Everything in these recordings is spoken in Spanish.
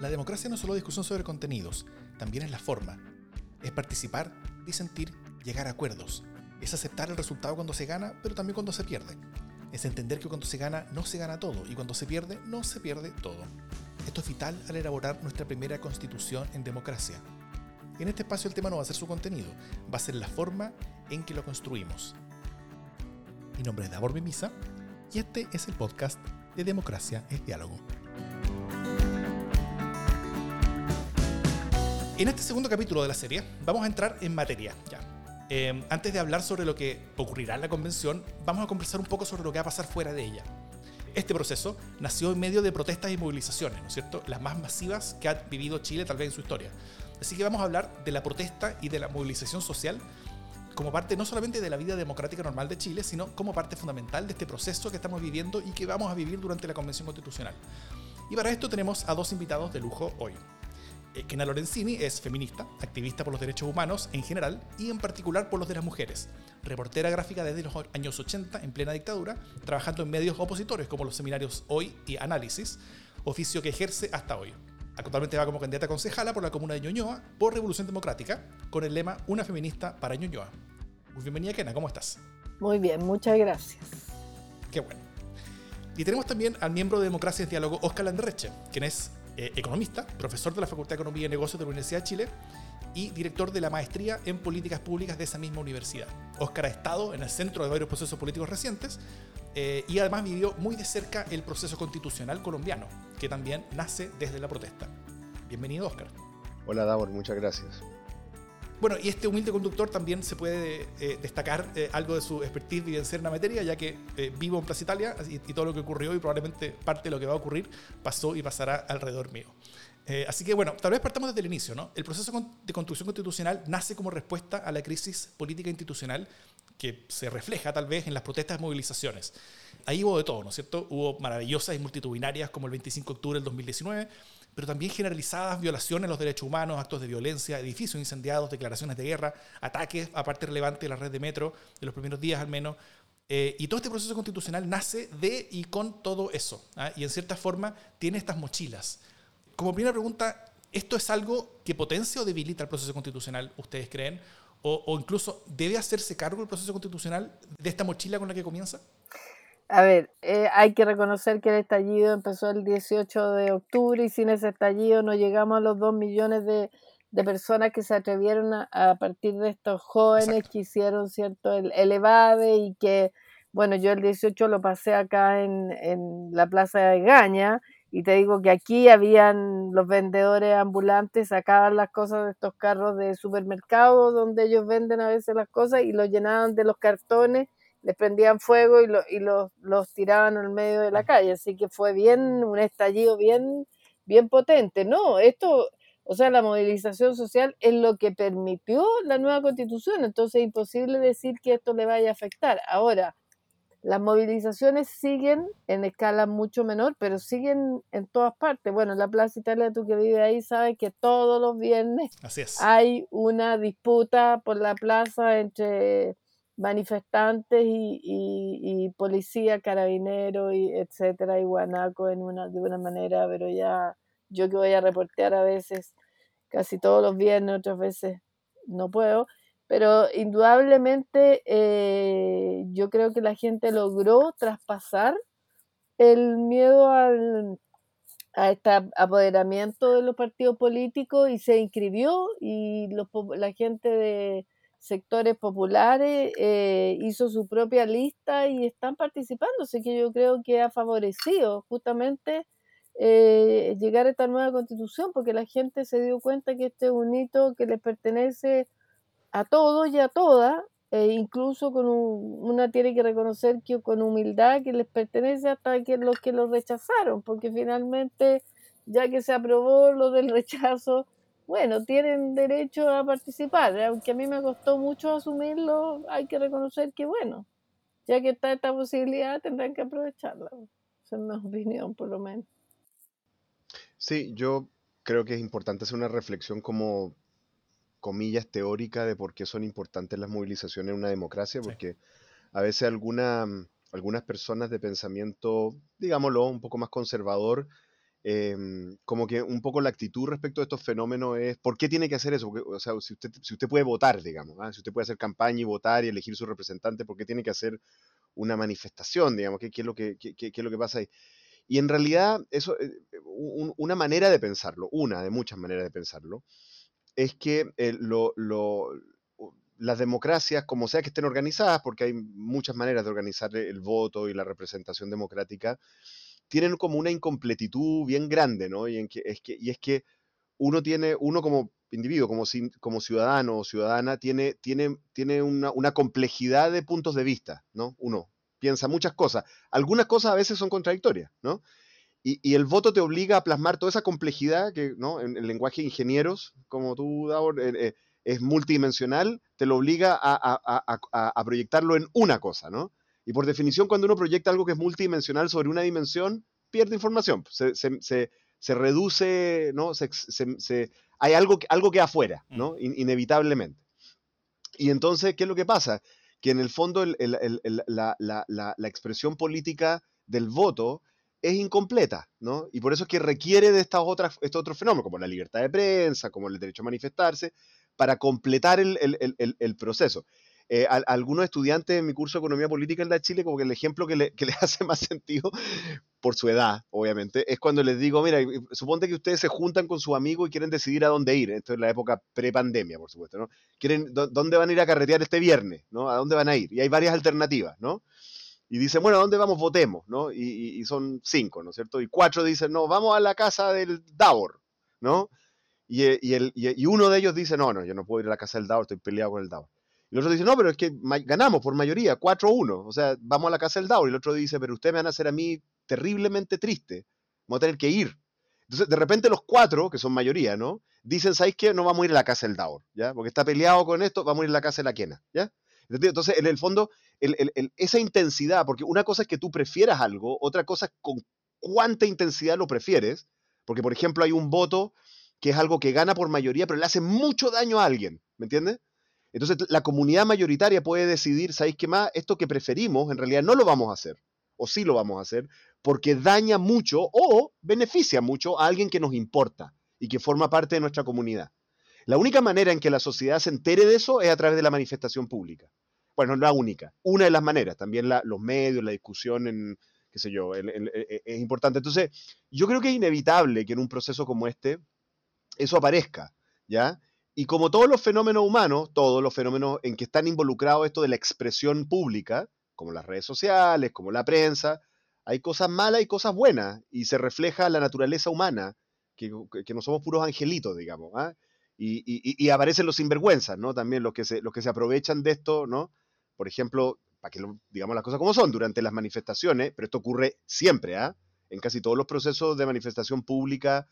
La democracia no es solo discusión sobre contenidos, también es la forma. Es participar, disentir, llegar a acuerdos. Es aceptar el resultado cuando se gana, pero también cuando se pierde. Es entender que cuando se gana no se gana todo y cuando se pierde no se pierde todo. Esto es vital al elaborar nuestra primera constitución en democracia. En este espacio el tema no va a ser su contenido, va a ser la forma en que lo construimos. Mi nombre es Davor Mimisa y este es el podcast de Democracia es Diálogo. En este segundo capítulo de la serie vamos a entrar en materia. Ya. Eh, antes de hablar sobre lo que ocurrirá en la convención, vamos a conversar un poco sobre lo que va a pasar fuera de ella. Este proceso nació en medio de protestas y movilizaciones, ¿no es cierto? Las más masivas que ha vivido Chile tal vez en su historia. Así que vamos a hablar de la protesta y de la movilización social como parte no solamente de la vida democrática normal de Chile, sino como parte fundamental de este proceso que estamos viviendo y que vamos a vivir durante la Convención Constitucional. Y para esto tenemos a dos invitados de lujo hoy. Eh, Kena Lorenzini es feminista, activista por los derechos humanos en general y en particular por los de las mujeres. Reportera gráfica desde los años 80 en plena dictadura, trabajando en medios opositores como los seminarios Hoy y Análisis, oficio que ejerce hasta hoy. Actualmente va como candidata a concejala por la comuna de Ñuñoa por Revolución Democrática con el lema Una feminista para Ñuñoa. Muy bienvenida, Kena, ¿cómo estás? Muy bien, muchas gracias. Qué bueno. Y tenemos también al miembro de Democracia en Diálogo, Oscar Landerreche, quien es eh, economista, profesor de la Facultad de Economía y Negocios de la Universidad de Chile y director de la maestría en políticas públicas de esa misma universidad. Oscar ha estado en el centro de varios procesos políticos recientes eh, y además vivió muy de cerca el proceso constitucional colombiano, que también nace desde la protesta. Bienvenido, Oscar. Hola, Davor, muchas gracias. Bueno, y este humilde conductor también se puede eh, destacar eh, algo de su expertise vivenciar en la materia, ya que eh, vivo en Plaza Italia y, y, todo lo que ocurrió y probablemente parte de lo que va a ocurrir pasó y pasará alrededor mío. así que bueno, tal vez partamos desde el inicio, ¿no? El proceso de construcción constitucional nace como respuesta a la crisis política institucional que se refleja tal vez en las protestas y movilizaciones. Ahí hubo de todo, ¿no es cierto? Hubo maravillosas y multitudinarias como el 25 de octubre del 2019, pero también generalizadas violaciones a los derechos humanos, actos de violencia, edificios incendiados, declaraciones de guerra, ataques a parte relevante de la red de metro, de los primeros días al menos. Eh, y todo este proceso constitucional nace de y con todo eso. ¿ah? Y en cierta forma tiene estas mochilas. Como primera pregunta, ¿esto es algo que potencia o debilita el proceso constitucional, ustedes creen? O, o incluso, ¿debe hacerse cargo el proceso constitucional de esta mochila con la que comienza? A ver, eh, hay que reconocer que el estallido empezó el 18 de octubre y sin ese estallido no llegamos a los 2 millones de, de personas que se atrevieron a, a, partir de estos jóvenes Exacto. que hicieron cierto el, el EVADE y que, bueno, yo el 18 lo pasé acá en, en la plaza de Gaña y te digo que aquí habían los vendedores ambulantes, sacaban las cosas de estos carros de supermercado donde ellos venden a veces las cosas y los llenaban de los cartones les prendían fuego y, lo, y los, los tiraban al medio de la calle. Así que fue bien, un estallido bien, bien potente. No, esto, o sea, la movilización social es lo que permitió la nueva constitución, entonces es imposible decir que esto le vaya a afectar. Ahora, las movilizaciones siguen en escala mucho menor, pero siguen en todas partes. Bueno, la Plaza Italia, tú que vives ahí, sabes que todos los viernes hay una disputa por la plaza entre manifestantes y, y, y, policía, carabinero, y etcétera, y guanaco en una, de una manera, pero ya yo que voy a reportear a veces, casi todos los viernes, otras veces no puedo, pero indudablemente eh, yo creo que la gente logró traspasar el miedo al, a este apoderamiento de los partidos políticos y se inscribió y los, la gente de sectores populares, eh, hizo su propia lista y están participando, así que yo creo que ha favorecido justamente eh, llegar a esta nueva constitución, porque la gente se dio cuenta que este es un hito que les pertenece a todos y a todas, e incluso con un, una tiene que reconocer que con humildad que les pertenece hasta que los que lo rechazaron, porque finalmente ya que se aprobó lo del rechazo, bueno, tienen derecho a participar, aunque a mí me costó mucho asumirlo, hay que reconocer que, bueno, ya que está esta posibilidad, tendrán que aprovecharla. Esa es mi opinión, por lo menos. Sí, yo creo que es importante hacer una reflexión como comillas teórica de por qué son importantes las movilizaciones en una democracia, porque a veces alguna, algunas personas de pensamiento, digámoslo, un poco más conservador, Em, como que un poco la actitud respecto a estos fenómenos es, ¿por qué tiene que hacer eso? o sea, si usted, si usted puede votar, digamos, ¿ah? si usted puede hacer campaña y votar y elegir su representante, ¿por qué tiene que hacer una manifestación, digamos? ¿Qué, es, lo que, qué, es lo que pasa ahí? Y en realidad, eso, eh, una manera de pensarlo, una de muchas maneras de pensarlo, es que eh, lo, las democracias, como sea que estén organizadas, porque hay muchas maneras de organizar el voto y la representación democrática, tienen como una incompletitud bien grande, ¿no? Y, en que, es, que, y es que uno tiene, uno como individuo, como, como ciudadano o ciudadana, tiene, tiene, tiene una, una, complejidad de puntos de vista, ¿no? Uno piensa muchas cosas. Algunas cosas a veces son contradictorias, ¿no? Y, y el voto te obliga a plasmar toda esa complejidad que, ¿no? En el lenguaje de ingenieros, como tú, Davor, eh, eh, es multidimensional, te lo obliga a, a, a, a proyectarlo en una cosa, ¿no? Y por definición, cuando uno proyecta algo que es multidimensional sobre una dimensión, pierde información, se, se, se, reduce, ¿no? hay algo, algo que afuera, mm. ¿no? inevitablemente. Y entonces, ¿qué es lo que pasa? Que en el fondo el, el, la, la, la, la, expresión política del voto es incompleta, ¿no? Y por eso es que requiere de estas otras, estos otros fenómenos, como la libertad de prensa, como el derecho a manifestarse, para completar el, proceso. Eh, algunos estudiantes en mi curso de Economía Política en la Chile, como que el ejemplo que, le, les hace más sentido, por su edad, obviamente, es cuando les digo, mira, suponte que ustedes se juntan con su amigo y quieren decidir a dónde ir. Esto es la época pre-pandemia, por supuesto, ¿no? Quieren, ¿Dónde van a ir a carretear este viernes? ¿no? ¿A dónde van a ir? Y hay varias alternativas, ¿no? Y dicen, bueno, ¿a dónde vamos? Votemos, ¿no? Y, son cinco, ¿no es cierto? Y cuatro dicen, no, vamos a la casa del Davor, ¿no? Y, el, y, uno de ellos dice, no, no, yo no puedo ir a la casa del Davor, estoy peleado con el Davor. Y el otro dice, no, pero es que ganamos por mayoría, 4-1. O sea, vamos a la casa del Dow. Y el otro dice, pero ustedes me van a hacer a mí terriblemente triste. Vamos a tener que ir. Entonces, de repente los cuatro, que son mayoría, ¿no? Dicen, ¿sabéis qué? No vamos a ir a la casa del Daur, ¿ya? Porque está peleado con esto, vamos a ir a la casa de la Quena, ¿ya? Entonces, en el fondo, esa intensidad, porque una cosa es que tú prefieras algo, otra cosa es con cuánta intensidad lo prefieres, porque, por ejemplo, hay un voto que es algo que gana por mayoría, pero le hace mucho daño a alguien, ¿me entiendes? Entonces la comunidad mayoritaria puede decidir, ¿sabéis qué más? Esto que preferimos, en realidad no lo vamos a hacer, o sí lo vamos a hacer, porque daña mucho o beneficia mucho a alguien que nos importa y que forma parte de nuestra comunidad. La única manera en que la sociedad se entere de eso es a través de la manifestación pública. Bueno, no la única, una de las maneras, también los medios, la discusión en, qué sé yo, e, e, es importante. Entonces, yo creo que es inevitable que en un proceso como este eso aparezca, ¿ya? Y como todos los fenómenos humanos, todos los fenómenos en que están involucrados esto de la expresión pública, como las redes sociales, como la prensa, hay cosas malas y cosas buenas, y se refleja la naturaleza humana, que, que no somos puros angelitos, digamos, y, y, y, aparecen los sinvergüenzas, ¿no? También los que, se, los que se aprovechan de esto, ¿no? Por ejemplo, para que digamos las cosas como son, durante las manifestaciones, pero esto ocurre siempre, ¿ah? En casi todos los procesos de manifestación pública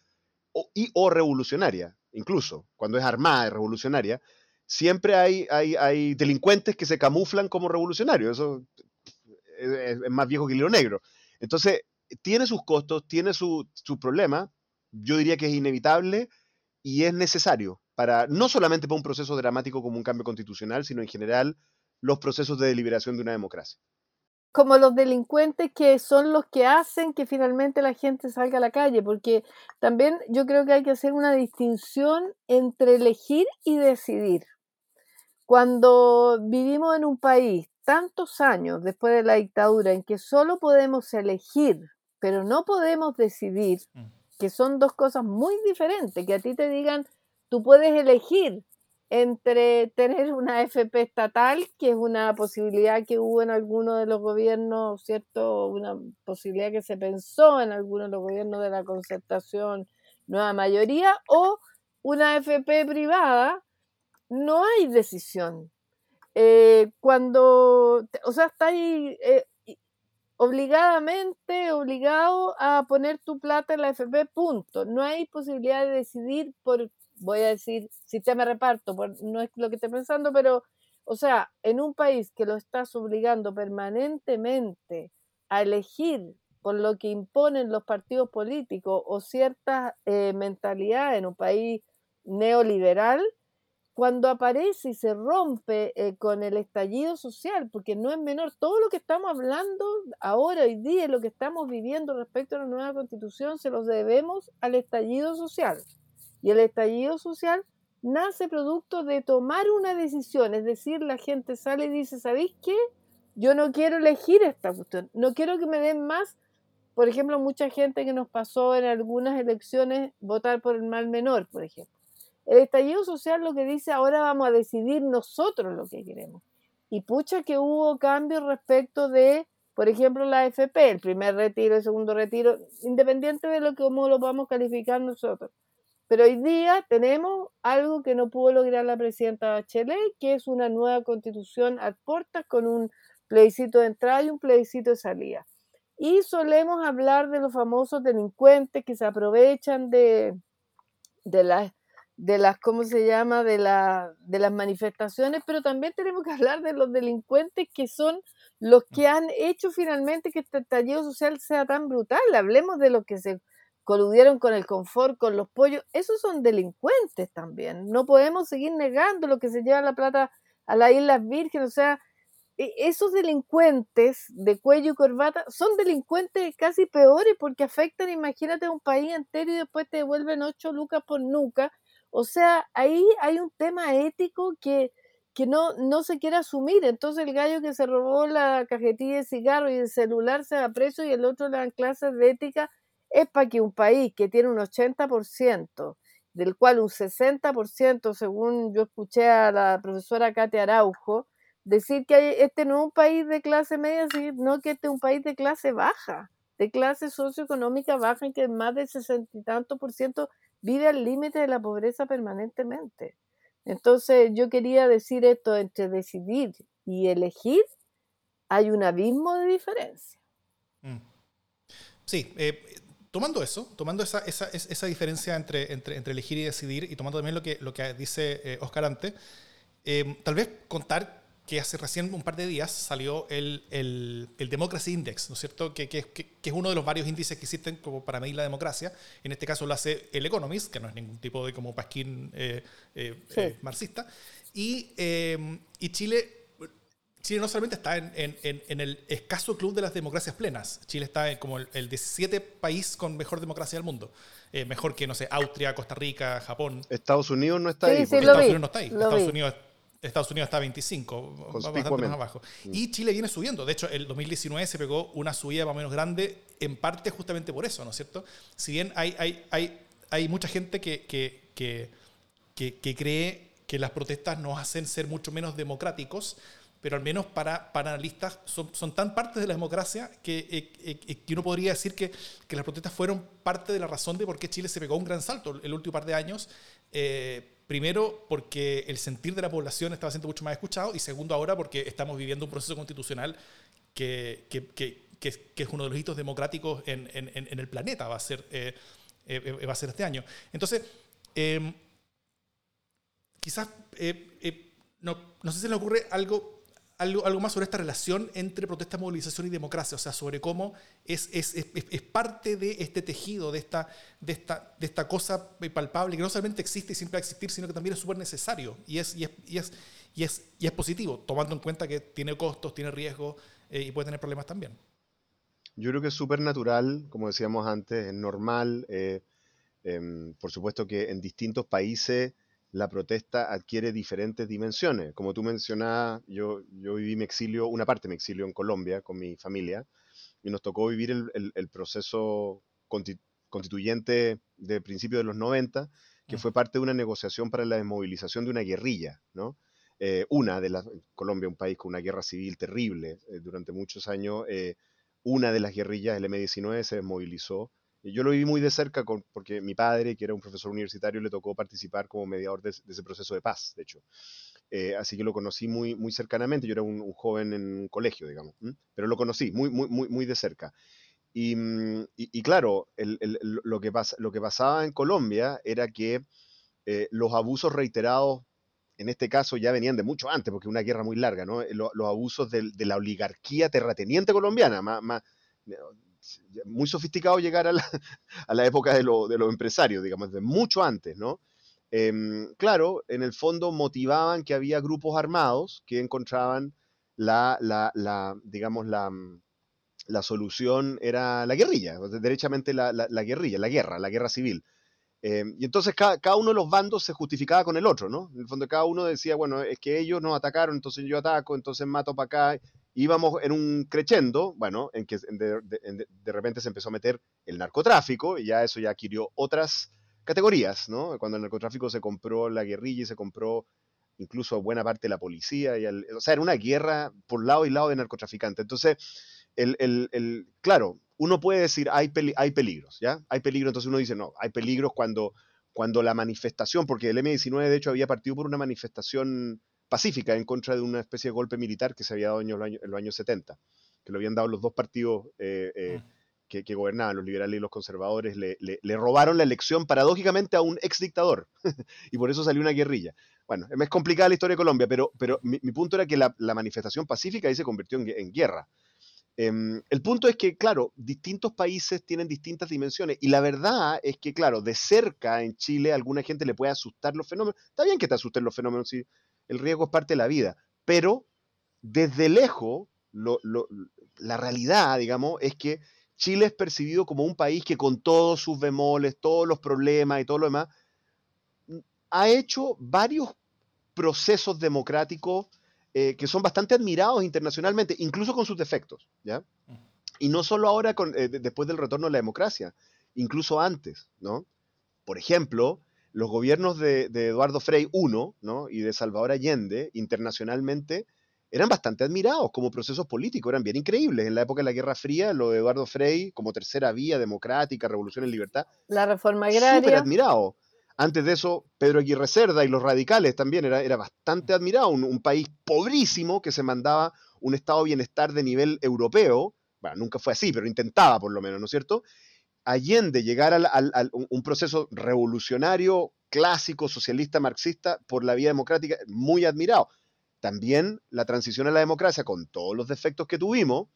y o revolucionaria, incluso cuando es armada y revolucionaria, siempre hay, hay, hay delincuentes que se camuflan como revolucionarios. Eso es, más viejo que el hilo negro. Entonces, tiene sus costos, tiene sus su problemas. Yo diría que es inevitable y es necesario para no solamente para un proceso dramático como un cambio constitucional, sino en general los procesos de deliberación de una democracia como los delincuentes que son los que hacen que finalmente la gente salga a la calle, porque también yo creo que hay que hacer una distinción entre elegir y decidir. Cuando vivimos en un país tantos años después de la dictadura en que solo podemos elegir, pero no podemos decidir, mm. que son dos cosas muy diferentes, que a ti te digan, tú puedes elegir entre tener una FP estatal, que es una posibilidad que hubo en alguno de los gobiernos, ¿cierto? Una posibilidad que se pensó en algunos de los gobiernos de la concertación nueva mayoría, o una FP privada, no hay decisión. Eh, cuando, o sea, está eh, obligadamente obligado a poner tu plata en la FP, punto. No hay posibilidad de decidir por voy a decir sistema de reparto, no es lo que estoy pensando, pero, o sea, en un país que lo estás obligando permanentemente a elegir por lo que imponen los partidos políticos o ciertas eh, mentalidades en un país neoliberal, cuando aparece y se rompe eh, con el estallido social, porque no es menor, todo lo que estamos hablando ahora, hoy día, lo que estamos viviendo respecto a la nueva constitución, se los debemos al estallido social. Y el estallido social nace producto de tomar una decisión, es decir, la gente sale y dice, ¿sabéis qué? Yo no quiero elegir esta cuestión, no quiero que me den más, por ejemplo, mucha gente que nos pasó en algunas elecciones votar por el mal menor, por ejemplo el estallido social lo que dice ahora vamos a decidir nosotros lo que queremos. Y pucha que hubo cambios respecto de, por ejemplo, la AFP, el primer retiro, el segundo retiro, independiente de lo que cómo lo vamos a calificar nosotros. Pero hoy día tenemos algo que no pudo lograr la presidenta Bachelet, que es una nueva constitución a puertas con un plebiscito de entrada y un plebiscito de salida. Y solemos hablar de los famosos delincuentes que se aprovechan de, de las de las, ¿cómo se llama?, de, la, de las manifestaciones, pero también tenemos que hablar de los delincuentes que son los que han hecho finalmente que este estallido social sea tan brutal. Hablemos de los que se coludieron con el confort, con los pollos. Esos son delincuentes también. No podemos seguir negando lo que se lleva la plata a las Islas Vírgenes. O sea, e, esos delincuentes de cuello y corbata son delincuentes casi peores porque afectan, imagínate, a un país entero y después te devuelven ocho lucas por nuca o sea, ahí hay un tema ético que, que no, no se quiere asumir. Entonces el gallo que se robó la cajetilla de cigarro y el celular se da preso y el otro le dan clases de ética, es para que un país que tiene un 80%, del cual un 60%, según yo escuché a la profesora Katia Araujo, decir que este no es un país de clase media, sino que este es un país de clase baja, de clase socioeconómica baja, en que más del sesenta y tanto por ciento vive al límite de la pobreza permanentemente. Entonces yo quería decir esto, entre decidir y elegir hay un abismo de diferencia. Mm. Sí, eh, tomando eso, tomando esa, esa, esa diferencia entre, entre, entre, elegir y decidir y tomando también lo que, lo que dice eh, Oscar ante, eh, tal vez contar que hace recién un par de días salió el, el, el Democracy Index, ¿no es cierto? Que, que, que, es uno de los varios índices que existen como para medir la democracia. En este caso lo hace el Economist, que no es ningún tipo de como pasquín eh, eh, eh, marxista. Y, y, Chile, Chile no solamente está en, en, en, el escaso club de las democracias plenas, Chile está en como el, el 17 país con mejor democracia del mundo. mejor que, no sé, Austria, Costa Rica, Japón. Estados Unidos no está ahí. Estados Unidos no está ahí. Estados Unidos Estados Unidos está a 25, bastante más abajo. Mm. Y Chile viene subiendo. De hecho, el 2019 se pegó una subida más o menos grande, en parte justamente por eso, ¿no es cierto? Si bien hay, hay, hay, hay mucha gente que, que, que, que, cree que las protestas nos hacen ser mucho menos democráticos, pero al menos para, analistas son, tan parte de la democracia que, eh, eh, que uno podría decir que, las protestas fueron parte de la razón de por qué Chile se pegó un gran salto el último par de años. Eh, Primero, porque el sentir de la población estaba siendo mucho más escuchado y segundo, ahora porque estamos viviendo un proceso constitucional que, que, es uno de los hitos democráticos en, en, en el planeta, va a ser, eh, eh, va a ser este año. Entonces, eh, quizás, eh, no, no sé si le ocurre algo algo, algo más sobre esta relación entre protesta, movilización y democracia, o sea, sobre cómo es, es, es, parte de este tejido, de esta, de, esta, de esta cosa palpable que no solamente existe y siempre va a existir, sino que también es súper necesario y es, y, es, y, es, y, es, y es positivo, tomando en cuenta que tiene costos, tiene riesgos eh, y puede tener problemas también. Yo creo que es súper natural, como decíamos antes, es normal. Eh, eh, por supuesto que en distintos países la protesta adquiere diferentes dimensiones. Como tú mencionabas, yo, yo viví mi exilio, una parte de mi exilio en Colombia con mi familia, y nos tocó vivir el, proceso constituyente de principios de los 90, que fue parte de una negociación para la desmovilización de una guerrilla, ¿no? Eh, una de las, Colombia, un país con una guerra civil terrible eh, durante muchos años, eh, una de las guerrillas, el M-19, se desmovilizó yo lo viví muy de cerca porque mi padre, que era un profesor universitario, le tocó participar como mediador de, ese proceso de paz, de hecho. Eh, así que lo conocí muy, muy cercanamente. Yo era un, joven en un colegio, digamos, pero lo conocí muy, muy, muy, muy de cerca. Y, mm, claro, lo, que lo que pasaba en Colombia era que eh, los abusos reiterados, en este caso ya venían de mucho antes, porque una guerra muy larga, ¿no? Los, abusos de, la oligarquía terrateniente colombiana, más, más, muy sofisticado llegar a la, época de, los empresarios, digamos, de mucho antes, ¿no? em, claro, en el fondo motivaban que había grupos armados que encontraban la, la, la digamos, la, mm, la solución era la guerrilla, derechamente la, la, guerrilla, la guerra, la guerra civil. Eh, y entonces cada, cada, uno de los bandos se justificaba con el otro, ¿no? En el fondo cada uno decía, bueno, es que ellos nos atacaron, entonces yo ataco, entonces mato para acá. Íbamos en un crescendo, bueno, en que de, repente se empezó a meter el narcotráfico y ya eso ya adquirió otras categorías, ¿no? Cuando el narcotráfico se compró la guerrilla y se compró incluso buena parte de la policía, y o sea, era una guerra por lado y lado de narcotraficantes. Entonces, el, el, el, claro, uno puede decir, hay, hay peligros, ¿ya? Hay peligros, entonces uno dice, no, hay peligros cuando, cuando la manifestación, porque el M-19 de hecho había partido por una manifestación pacífica en contra de una especie de golpe militar que se había dado en los años, en los años 70, que lo habían dado los dos partidos eh, eh, mm. que, que, gobernaban, los liberales y los conservadores, le, le, le robaron la elección paradójicamente a un ex dictador, y por eso salió una guerrilla. Bueno, es complicada la historia de Colombia, pero, pero mi, mi punto era que la, la, manifestación pacífica ahí se convirtió en, en guerra. Em, el punto es que, claro, distintos países tienen distintas dimensiones y la verdad es que, claro, de cerca en Chile a alguna gente le puede asustar los fenómenos. Está bien que te asusten los fenómenos, si el riesgo es parte de la vida, pero desde lejos, la realidad, digamos, es que Chile es percibido como un país que con todos sus bemoles, todos los problemas y todo lo demás, ha hecho varios procesos democráticos eh, que son bastante admirados internacionalmente, incluso con sus defectos, ¿ya? Y no solo ahora, con, eh, después del retorno a la democracia, incluso antes, ¿no? Por ejemplo, los gobiernos de, Eduardo Frei I ¿no? y de Salvador Allende, internacionalmente, eran bastante admirados como procesos políticos, eran bien increíbles. En la época de la Guerra Fría, lo de Eduardo Frei como tercera vía democrática, revolución en libertad. La reforma agraria. Súper admirado. Antes de eso, Pedro Aguirre Cerda y los radicales también era, era bastante admirado, un, país pobrísimo que se mandaba un estado de bienestar de nivel europeo, bueno, nunca fue así, pero intentaba por lo menos, ¿no es cierto? Allende llegar a un proceso revolucionario, clásico, socialista, marxista, por la vía democrática, muy admirado. También la transición a la democracia, con todos los defectos que tuvimos,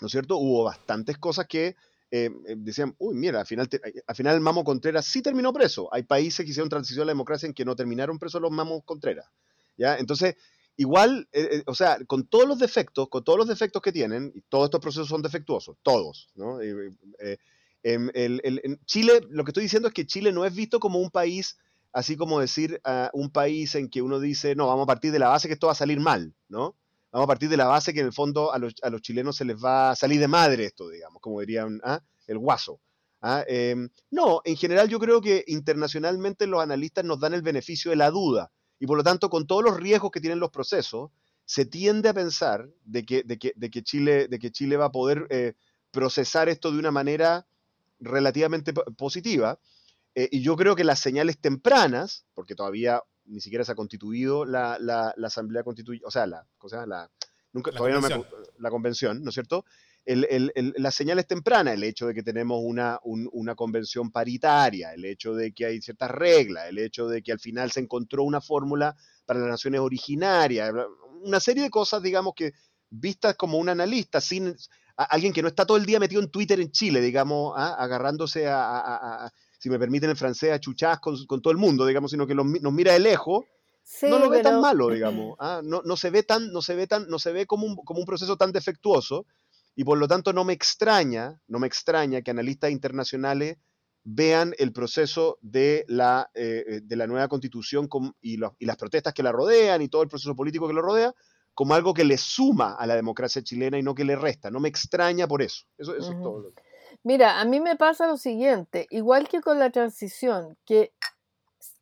¿no es cierto? Hubo bastantes cosas que eh, eh, decían, uy, mira, al final, eh, al final Mamo Contreras sí terminó preso. Hay países que hicieron transición a la democracia en que no terminaron presos los Mamos Contreras. ¿ya? Entonces, igual, o sea, con todos los defectos, con todos los defectos que tienen, y todos estos procesos son defectuosos, todos, ¿no? Em, Chile, lo que estoy diciendo es que Chile no es visto como un país, así como decir uh, un país en que uno dice, no, vamos a partir de la base que esto va a salir mal, ¿no? Vamos a partir de la base que en el fondo a los, a los chilenos se les va a salir de madre esto, digamos, como dirían ¿ah? el guaso. ¿ah? Em, no, en general yo creo que internacionalmente los analistas nos dan el beneficio de la duda y por lo tanto con todos los riesgos que tienen los procesos, se tiende a pensar de que, de que, de que, Chile, de que Chile va a poder eh, procesar esto de una manera relativamente positiva. Eh, y yo creo que las señales tempranas, porque todavía ni siquiera se ha constituido la, la, Asamblea Constituyente, o sea, la, la, nunca, la todavía convención. no me, la convención, ¿no es cierto? El, el, el, las señales tempranas, el hecho de que tenemos una, un, una convención paritaria, el hecho de que hay ciertas reglas, el hecho de que al final se encontró una fórmula para las naciones originarias, una serie de cosas, digamos, que vistas como un analista, sin alguien que no está todo el día metido en Twitter en Chile, digamos, ¿ah? agarrándose a, si me permiten el francés, a chuchás con, con todo el mundo, digamos, sino que nos mira de lejos, no lo ve tan malo, digamos. ¿ah? No, no, se ve tan, no se ve tan, no se ve como un, como un proceso tan defectuoso, y por lo tanto no me extraña, no me extraña que analistas internacionales vean el proceso de la, eh, eh, de la nueva constitución y, y, las protestas que la rodean y todo el proceso político que lo rodea como algo que le suma a la democracia chilena y no que le resta. No me extraña por eso. Eso, eso es todo. Lo que... Mira, a mí me pasa lo siguiente, igual que con la transición, que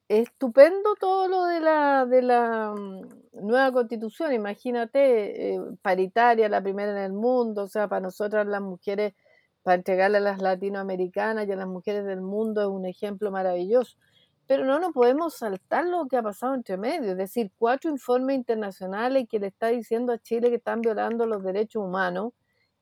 estupendo todo lo de la, de la mm, nueva constitución, imagínate, eh, paritaria, la primera en el mundo, o sea, para nosotras las mujeres, para entregarle a las latinoamericanas y a las mujeres del mundo es un ejemplo maravilloso. Pero no nos podemos saltar lo que ha pasado entre medio, es decir, cuatro informes internacionales que le está diciendo a Chile que están violando los derechos humanos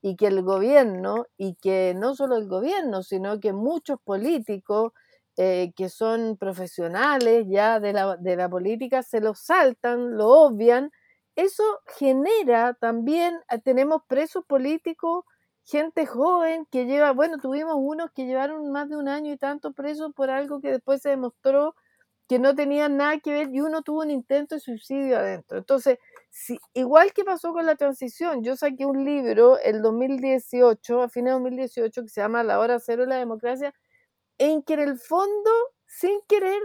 y que el gobierno, y que no solo el gobierno, sino que muchos políticos eh, que son profesionales ya de la, de la política se lo saltan, lo obvian, eso genera también, eh, tenemos presos políticos, gente joven que lleva, bueno, tuvimos unos que llevaron más de un año y tanto presos por algo que después se demostró que no tenían nada que ver y uno tuvo un intento de suicidio adentro. Entonces, si, igual que pasó con la transición, yo saqué un libro el 2018, a fines de 2018, que se llama La hora cero de la democracia, en que en el fondo, sin querer,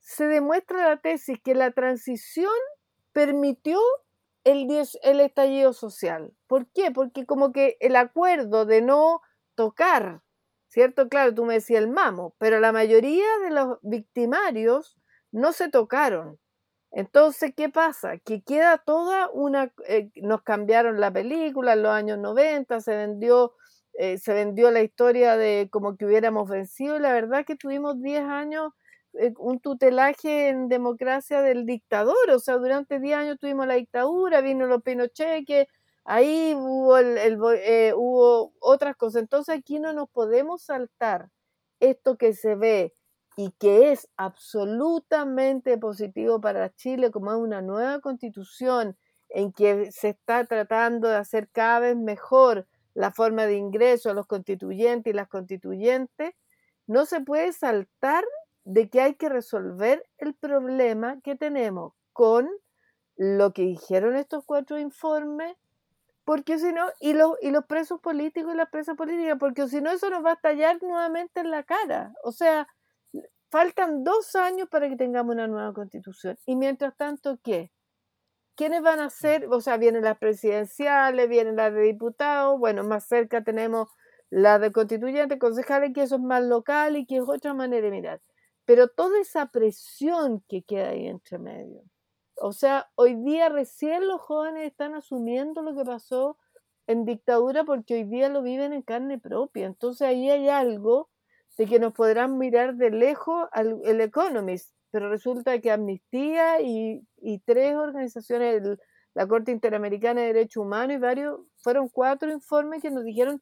se demuestra la tesis que la transición permitió el, el estallido social. ¿Por qué? Porque como que el acuerdo de no tocar, ¿cierto? Claro, tú me decías el mamo, pero la mayoría de los victimarios no se tocaron. Entonces, ¿qué pasa? Que queda toda una... Eh, nos cambiaron la película en los años 90, se vendió, eh, se vendió la historia de como que hubiéramos vencido y la verdad que tuvimos 10 años un tutelaje en democracia del dictador, o sea, durante 10 años tuvimos la dictadura, vino los Pinochet, que ahí hubo, el, eh, hubo otras cosas. Entonces aquí no nos podemos saltar esto que se ve y que es absolutamente positivo para Chile como es una nueva constitución en que se está tratando de hacer cada vez mejor la forma de ingreso a los constituyentes y las constituyentes, no se puede saltar de que hay que resolver el problema que tenemos con lo que dijeron estos cuatro informes, porque si no, y los, y los presos políticos y las presas políticas, porque si no eso nos va a estallar nuevamente en la cara. O sea, faltan dos años para que tengamos una nueva constitución. Y mientras tanto, ¿qué? ¿Quiénes van a ser? O sea, vienen las presidenciales, vienen las de diputados, bueno, más cerca tenemos las de constituyentes, concejales, que eso es más local y que es otra manera de mirar pero toda esa presión que queda ahí entre medio. O sea, hoy día recién los jóvenes están asumiendo lo que pasó en dictadura porque hoy día lo viven en carne propia. Entonces ahí hay algo de que nos podrán mirar de lejos al, el Economist, pero resulta que Amnistía y, y tres organizaciones, la Corte Interamericana de Derechos Humanos y varios, fueron cuatro informes que nos dijeron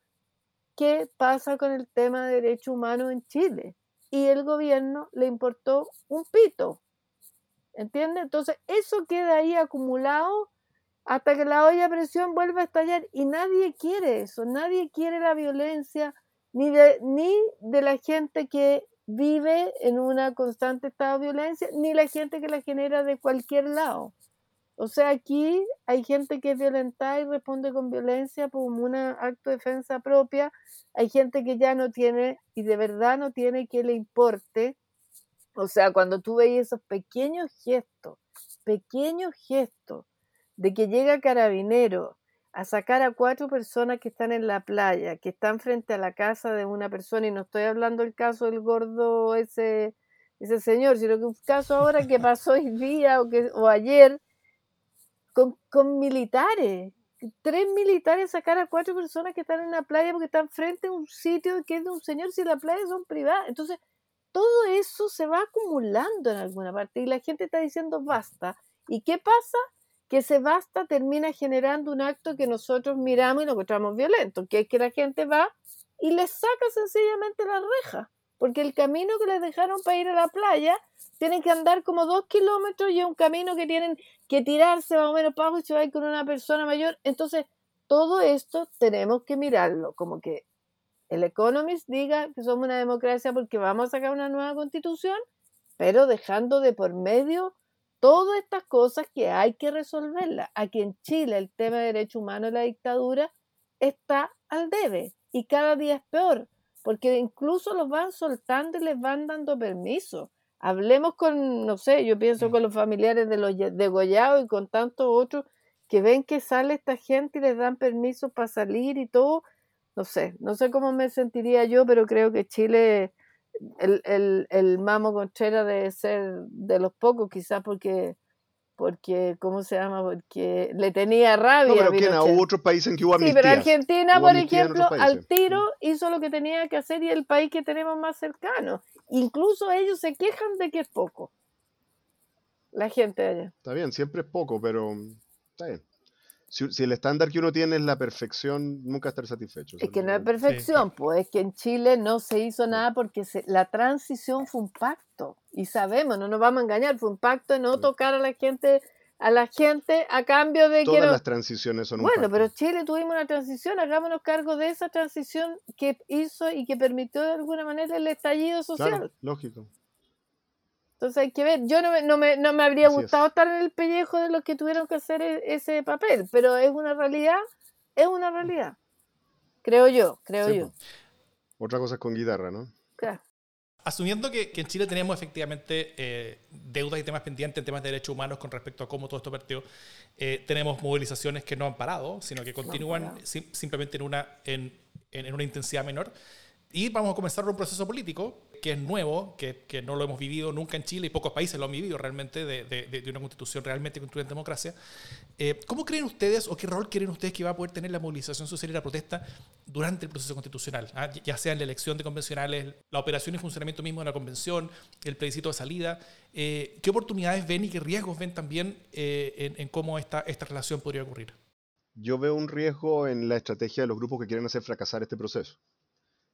qué pasa con el tema de derechos humanos en Chile y el gobierno le importó un pito. ¿Entiendes? Entonces eso queda ahí acumulado hasta que la olla de presión vuelva a estallar y nadie quiere eso, nadie quiere la violencia ni de, ni de la gente que vive en un constante estado de violencia, ni la gente que la genera de cualquier lado. O sea, aquí hay gente que es violentada y responde con violencia como un acto de defensa propia. Hay gente que ya no tiene y de verdad no tiene que le importe. O sea, cuando tú veis esos pequeños gestos, pequeños gestos de que llega carabinero a sacar a cuatro personas que están en la playa, que están frente a la casa de una persona, y no estoy hablando del caso del gordo ese, ese señor, sino que un caso ahora que pasó hoy día o, que, o ayer, con, militares. Tres militares sacar a cuatro personas que están en la playa porque están frente a un sitio que es de un señor si las playas son privadas. Entonces, todo eso se va acumulando en alguna parte y la gente está diciendo basta. ¿Y qué pasa? Que ese basta termina generando un acto que nosotros miramos y lo encontramos violento, que es que la gente va y le saca sencillamente la reja, porque el camino que les dejaron para ir a la playa tienen que andar como dos kilómetros y es un camino que tienen que tirarse más o menos para abajo y se va a ir con una persona mayor. Entonces, todo esto tenemos que mirarlo, como que el Economist diga que somos una democracia porque vamos a sacar una nueva constitución, pero dejando de por medio todas estas cosas que hay que resolverlas. Aquí en Chile el tema de derechos humanos y la dictadura está al debe y cada día es peor, porque incluso los van soltando y les van dando permiso. Hablemos con, no sé, yo pienso con los familiares de los degollados y con tantos otros que ven que sale esta gente y les dan permiso para salir y todo. No sé, no sé cómo me sentiría yo, pero creo que Chile, el, el, el Mamo Contreras debe ser de los pocos, quizás porque porque, ¿cómo se llama? Porque le tenía rabia. No, pero Hubo otros países en que hubo Sí, pero Argentina, por ejemplo, al tiro hizo lo que tenía que hacer y el país que tenemos más cercano. Incluso ellos se quejan de que es poco. La gente allá. Está bien, siempre es poco, pero está bien. Si, el estándar que uno tiene es la perfección, nunca estar satisfecho. Es que no es perfección, pues es que en Chile no se hizo nada porque la transición fue un pacto. Y sabemos, no nos vamos a engañar, fue un pacto de no tocar a la gente a la gente a cambio de que... Todas las transiciones son un Bueno, pero Chile tuvimos una transición, hagámonos cargo de esa transición que hizo y que permitió de alguna manera el estallido social. lógico. Entonces hay que ver, yo no me, no me, no me habría gustado estar en el pellejo de los que tuvieron que hacer e, ese papel, pero es una realidad, es una realidad. Creo yo, creo yo. Otra cosa es con guitarra, ¿no? Claro. Asumiendo que, en Chile tenemos efectivamente eh, deudas y temas pendientes en temas de derechos humanos con respecto a cómo todo esto partió, eh, tenemos movilizaciones que no han parado, sino que continúan simplemente en una, en, en una intensidad menor. Y vamos a comenzar un proceso político que es nuevo, que, que, no lo hemos vivido nunca en Chile y pocos países lo han vivido realmente, de, de, una constitución realmente construida en democracia. Eh, ¿Cómo creen ustedes o qué rol creen ustedes que va a poder tener la movilización social y la protesta durante el proceso constitucional? ¿Ah? Ya sea en la elección de convencionales, la operación y funcionamiento mismo de la convención, el plebiscito de salida. Eh, ¿Qué oportunidades ven y qué riesgos ven también eh, en, en, cómo esta, esta relación podría ocurrir? Yo veo un riesgo en la estrategia de los grupos que quieren hacer fracasar este proceso.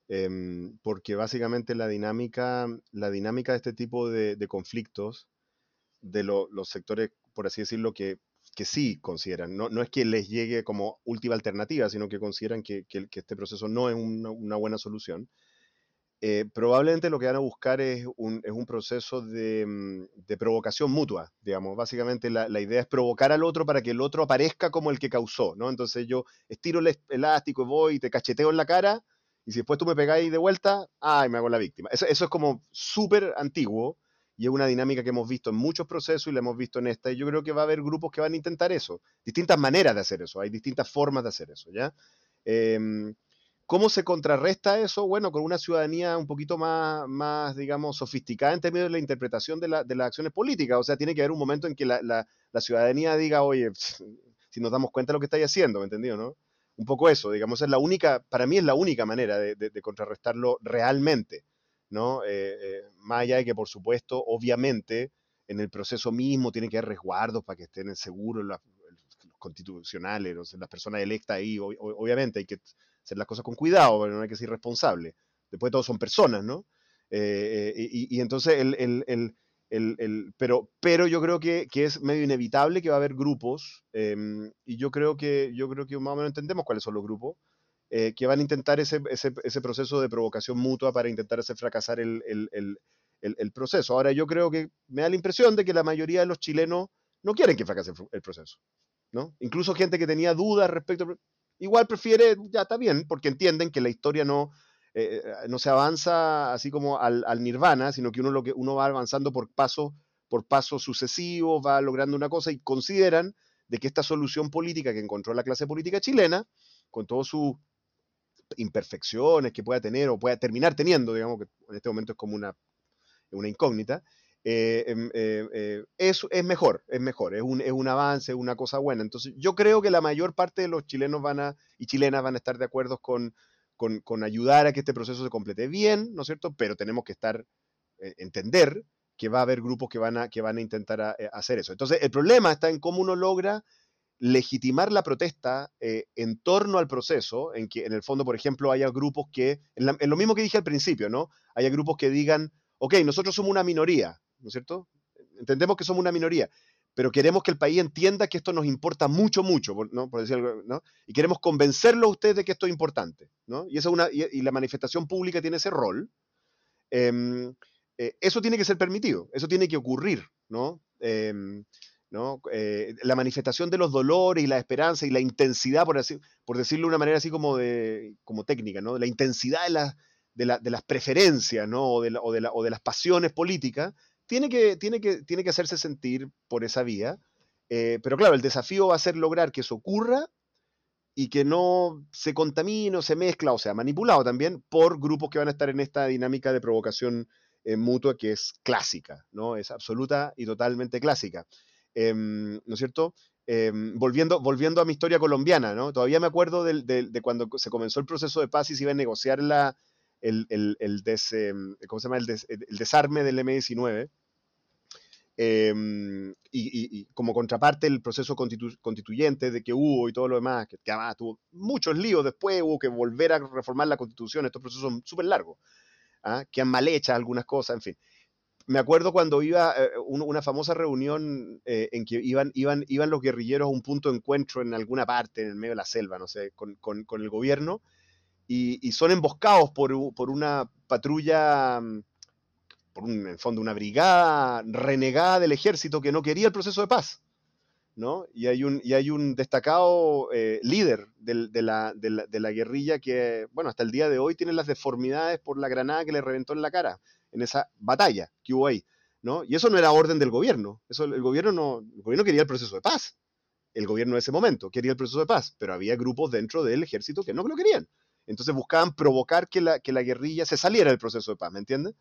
Em, porque básicamente la dinámica, la dinámica de este tipo de, conflictos, de los sectores, por así decirlo, que, sí consideran, no, es que les llegue como última alternativa, sino que consideran que, este proceso no es una, buena solución, eh, probablemente lo que van a buscar es un, es un proceso de, mm, de, provocación mutua, digamos. Básicamente la, la, idea es provocar al otro para que el otro aparezca como el que causó, ¿no? Entonces yo estiro el elástico y voy y te cacheteo en la cara y si después tú me pegáis de vuelta, ay, me hago la víctima. Eso, es como súper antiguo y es una dinámica que hemos visto en muchos procesos y la hemos visto en esta. Y yo creo que va a haber grupos que van a intentar eso. Distintas maneras de hacer eso, hay distintas formas de hacer eso, ¿ya? Em, ¿Cómo se contrarresta eso? Bueno, con una ciudadanía un poquito más, más digamos, sofisticada en términos de la interpretación de, las acciones políticas. O sea, tiene que haber un momento en que la, la ciudadanía diga, oye, si nos damos cuenta de lo que estáis haciendo, ¿me entendido, no? Un poco eso, digamos, es la única, para mí es la única manera de, contrarrestarlo realmente, ¿no? Eh, eh, más allá de que, por supuesto, obviamente, en el proceso mismo tiene que haber resguardos para que estén seguros los, constitucionales, las personas electas ahí, obviamente hay que hacer las cosas con cuidado, pero no hay que ser irresponsable. Después todos son personas, ¿no? Eh, y, entonces el, pero, pero yo creo que, que, es medio inevitable que va a haber grupos, em, y yo creo, que, yo creo que más o menos entendemos cuáles son los grupos, eh, que van a intentar ese, ese, ese, proceso de provocación mutua para intentar hacer fracasar el, el, el, proceso. Ahora, yo creo que me da la impresión de que la mayoría de los chilenos no quieren que fracase el proceso. ¿no? Incluso gente que tenía dudas respecto, igual prefiere, ya está bien, porque entienden que la historia no, eh, eh, no se avanza así como al, nirvana, sino que uno, lo que uno va avanzando por pasos por pasos sucesivos, va logrando una cosa y consideran de que esta solución política que encontró la clase política chilena, con todas sus imperfecciones que pueda tener o pueda terminar teniendo, digamos que en este momento es como una, una incógnita, eh, em, es, es, mejor, es mejor, es un, es un avance, es una cosa buena. Entonces yo creo que la mayor parte de los chilenos van a, y chilenas van a estar de acuerdo con, con, ayudar a que este proceso se complete bien, ¿no es cierto? Pero tenemos que estar, eh, entender que va a haber grupos que van a, que van a intentar eh, hacer eso. Entonces, el problema está en cómo uno logra legitimar la protesta eh, en torno al proceso, en que en el fondo, por ejemplo, haya grupos que, en, lo mismo que dije al principio, ¿no? Haya grupos que digan, ok, nosotros somos una minoría, ¿no es cierto? Entendemos que somos una minoría, pero queremos que el país entienda que esto nos importa mucho, mucho, ¿no? Por decir algo, ¿no? Y queremos convencerlo a ustedes de que esto es importante, ¿no? Y, esa una, y, la manifestación pública tiene ese rol. Em, eh, eso tiene que ser permitido, eso tiene que ocurrir, ¿no? Em, ¿no? Eh, la manifestación de los dolores y la esperanza y la intensidad, por, así, por decirlo de una manera así como, de, como técnica, ¿no? La intensidad de, de, de las preferencias, ¿no? O de, o de las pasiones políticas, tiene que, tiene que, tiene que hacerse sentir por esa vía. Eh, pero claro, el desafío va a ser lograr que eso ocurra y que no se contamine o se mezcla o sea manipulado también por grupos que van a estar en esta dinámica de provocación eh, mutua que es clásica, ¿no? Es absoluta y totalmente clásica. Em, ¿No es cierto? Em, volviendo, volviendo a mi historia colombiana, ¿no? Todavía me acuerdo de, de, cuando se comenzó el proceso de paz y se iba a negociar la, el, el, el, em, ¿cómo se llama? el, desarme del M-19. Em, y, como contraparte el proceso constituyente de que hubo y todo lo demás, que, además tuvo muchos líos después, hubo que volver a reformar la constitución, estos procesos son súper largos, ¿ah? que han mal hechas algunas cosas, en fin. Me acuerdo cuando iba eh, una famosa reunión eh, en que iban, iban, iban los guerrilleros a un punto de encuentro en alguna parte, en el medio de la selva, no sé, con, con, con el gobierno, y, son emboscados por, una patrulla, mm, por un, en fondo una brigada renegada del ejército que no quería el proceso de paz. ¿no? Y, hay un, y hay un destacado eh, líder de, la, de la- de la guerrilla que, bueno, hasta el día de hoy tiene las deformidades por la granada que le reventó en la cara en esa batalla que hubo ahí. ¿no? Y eso no era orden del gobierno. Eso, el, gobierno no, el gobierno quería el proceso de paz. El gobierno de ese momento quería el proceso de paz, pero había grupos dentro del ejército que no lo querían. Entonces buscaban provocar que la, que la guerrilla se saliera del proceso de paz, ¿me entiendes?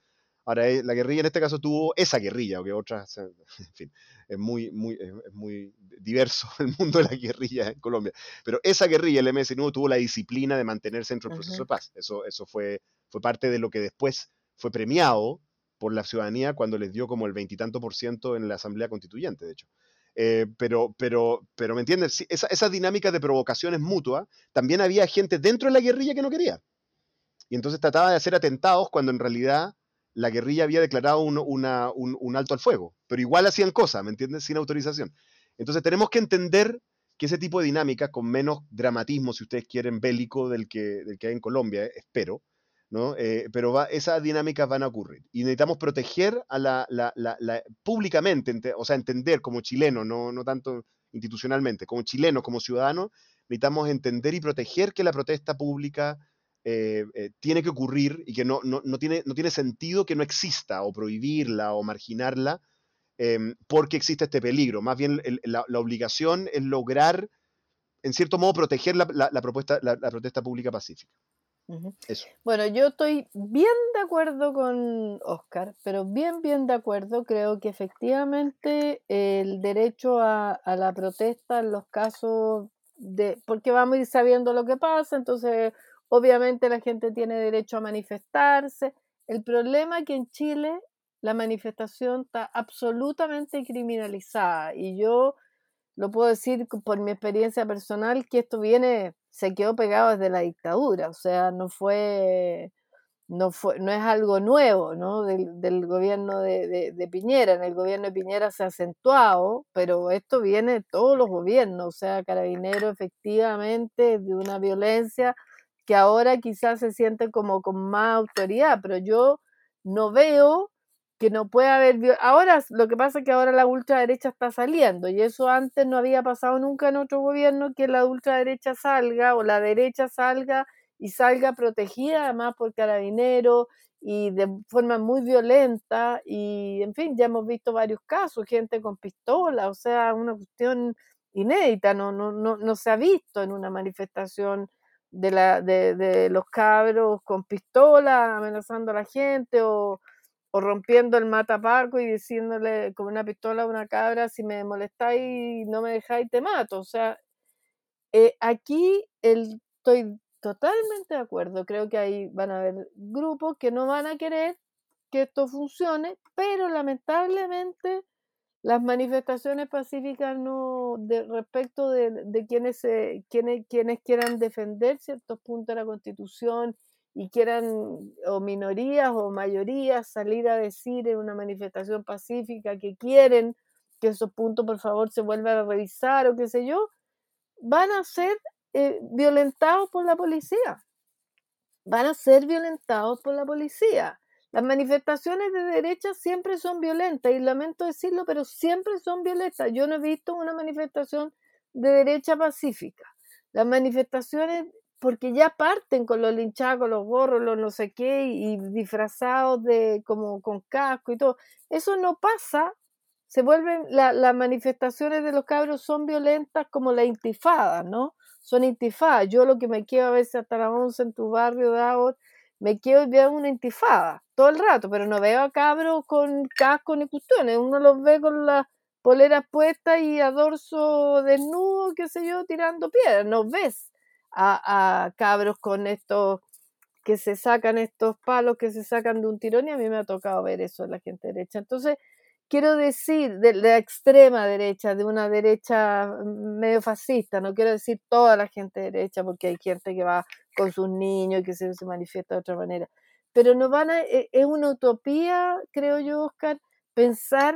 Ahora, eh, la guerrilla en este caso tuvo esa guerrilla, o que otras, eh, en fin, es muy, muy, es muy diverso el mundo de la guerrilla en Colombia. Pero esa guerrilla, el MSNU, tuvo la disciplina de mantenerse dentro del proceso de paz. Eso, eso fue, fue parte de lo que después fue premiado por la ciudadanía cuando les dio como el veintitanto por ciento en la Asamblea Constituyente, de hecho. Eh, pero, pero, pero, ¿me entiendes? Sí, esa, esas dinámicas de provocaciones mutuas, también había gente dentro de la guerrilla que no quería. Y entonces trataba de hacer atentados cuando en realidad la guerrilla había declarado un, un alto al fuego. Pero igual hacían cosas, ¿me entiendes? Sin autorización. Entonces tenemos que entender que ese tipo de dinámicas, con menos dramatismo, si ustedes quieren, bélico del que, del que hay en Colombia, eh, espero, ¿no? Eh, pero va, esas dinámicas van a ocurrir. Y necesitamos proteger a la, la- la- la- públicamente, ente- o sea, entender como chileno, no, no tanto institucionalmente, como chileno, como ciudadano, necesitamos entender y proteger que la protesta pública eh, eh, tiene que ocurrir y que no, no, no tiene, no tiene sentido que no exista o prohibirla o marginarla em, porque existe este peligro. Más bien la, obligación es lograr, en cierto modo, proteger la, propuesta, la protesta pública pacífica. Eso. Bueno, yo estoy bien de acuerdo con Oscar, pero bien, bien de acuerdo. Creo que efectivamente el derecho a, a la protesta en los casos de, porque vamos a ir sabiendo lo que pasa, entonces obviamente la gente tiene derecho a manifestarse. El problema es que en Chile la manifestación está absolutamente criminalizada y yo lo puedo decir por mi experiencia personal que esto viene, se quedó pegado desde la dictadura, o sea, no fue, no fue, no es algo nuevo, ¿no? Del, del gobierno de, de- de Piñera. En el gobierno de Piñera se ha acentuado, pero esto viene de todos los gobiernos, o sea, Carabinero efectivamente de una violencia que ahora quizás se siente como con más autoridad, pero yo no veo que no puede haber ahora lo que pasa es que ahora la ultraderecha está saliendo y eso antes no había pasado nunca en otro gobierno que la ultraderecha salga o la derecha salga y salga protegida además por carabineros y de forma muy violenta y en fin ya hemos visto varios casos gente con pistola o sea una cuestión inédita no no no, no se ha visto en una manifestación de la de, de los cabros con pistola amenazando a la gente o o rompiendo el mataparco y diciéndole con una pistola a una cabra, si me molestáis, no me dejáis, te mato. O sea, eh, aquí el, estoy totalmente de acuerdo. Creo que ahí van a haber grupos que no van a querer que esto funcione, pero lamentablemente las manifestaciones pacíficas no de, respecto de, quienes, se, quienes, quienes quieran defender ciertos puntos de la constitución y quieran o minorías o mayorías salir a decir en una manifestación pacífica que quieren que esos puntos por favor se vuelvan a revisar o qué sé yo, van a ser eh, violentados por la policía. Van a ser violentados por la policía. Las manifestaciones de derecha siempre son violentas y lamento decirlo, pero siempre son violentas. Yo no he visto una manifestación de derecha pacífica. Las manifestaciones porque ya parten con los linchados, los gorros, los no sé qué, y, disfrazados de como con casco y todo. Eso no pasa. Se vuelven, la- las manifestaciones de los cabros son violentas como la intifada, ¿no? Son intifadas. Yo lo que me quedo a veces hasta las 11 en tu barrio, Davos, me quedo y veo una intifada todo el rato, pero no veo a cabros con casco ni cuestiones. Uno los ve con las poleras puestas y a dorso desnudo, qué sé yo, tirando piedras. No ves a, cabros con estos que se sacan estos palos que se sacan de un tirón y a mí me ha tocado ver eso en la gente derecha. Entonces, quiero decir, de la extrema derecha, de una derecha medio fascista, no quiero decir toda la gente derecha, porque hay gente que va con sus niños y que se, se manifiesta de otra manera, pero no van a, e- es una utopía, creo yo, Oscar, pensar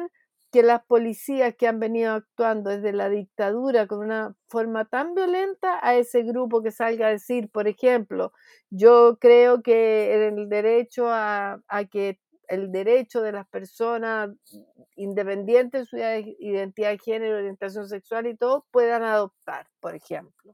que las policías que han venido actuando desde la dictadura con una forma tan violenta a ese grupo que salga a decir, por ejemplo, yo creo que el derecho a, a que el derecho de las personas, independientes de su identidad de género, orientación sexual y todo, puedan adoptar, por ejemplo.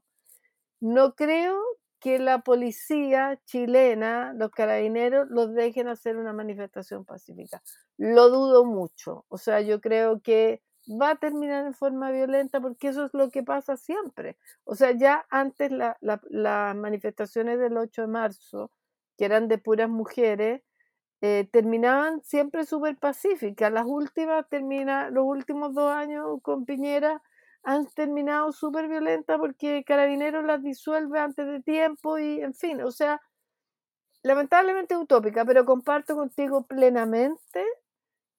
No creo que la policía chilena, los carabineros, los dejen hacer una manifestación pacífica. Lo dudo mucho. O sea, yo creo que va a terminar en forma violenta porque eso es lo que pasa siempre. O sea, ya antes las manifestaciones del 8 de marzo, que eran de puras mujeres, eh, terminaban siempre súper pacíficas. Las últimas, termina, los últimos dos años con Piñera, han terminado súper violentas porque Carabineros las disuelve antes de tiempo y, en fin, o sea, lamentablemente utópica, pero comparto contigo plenamente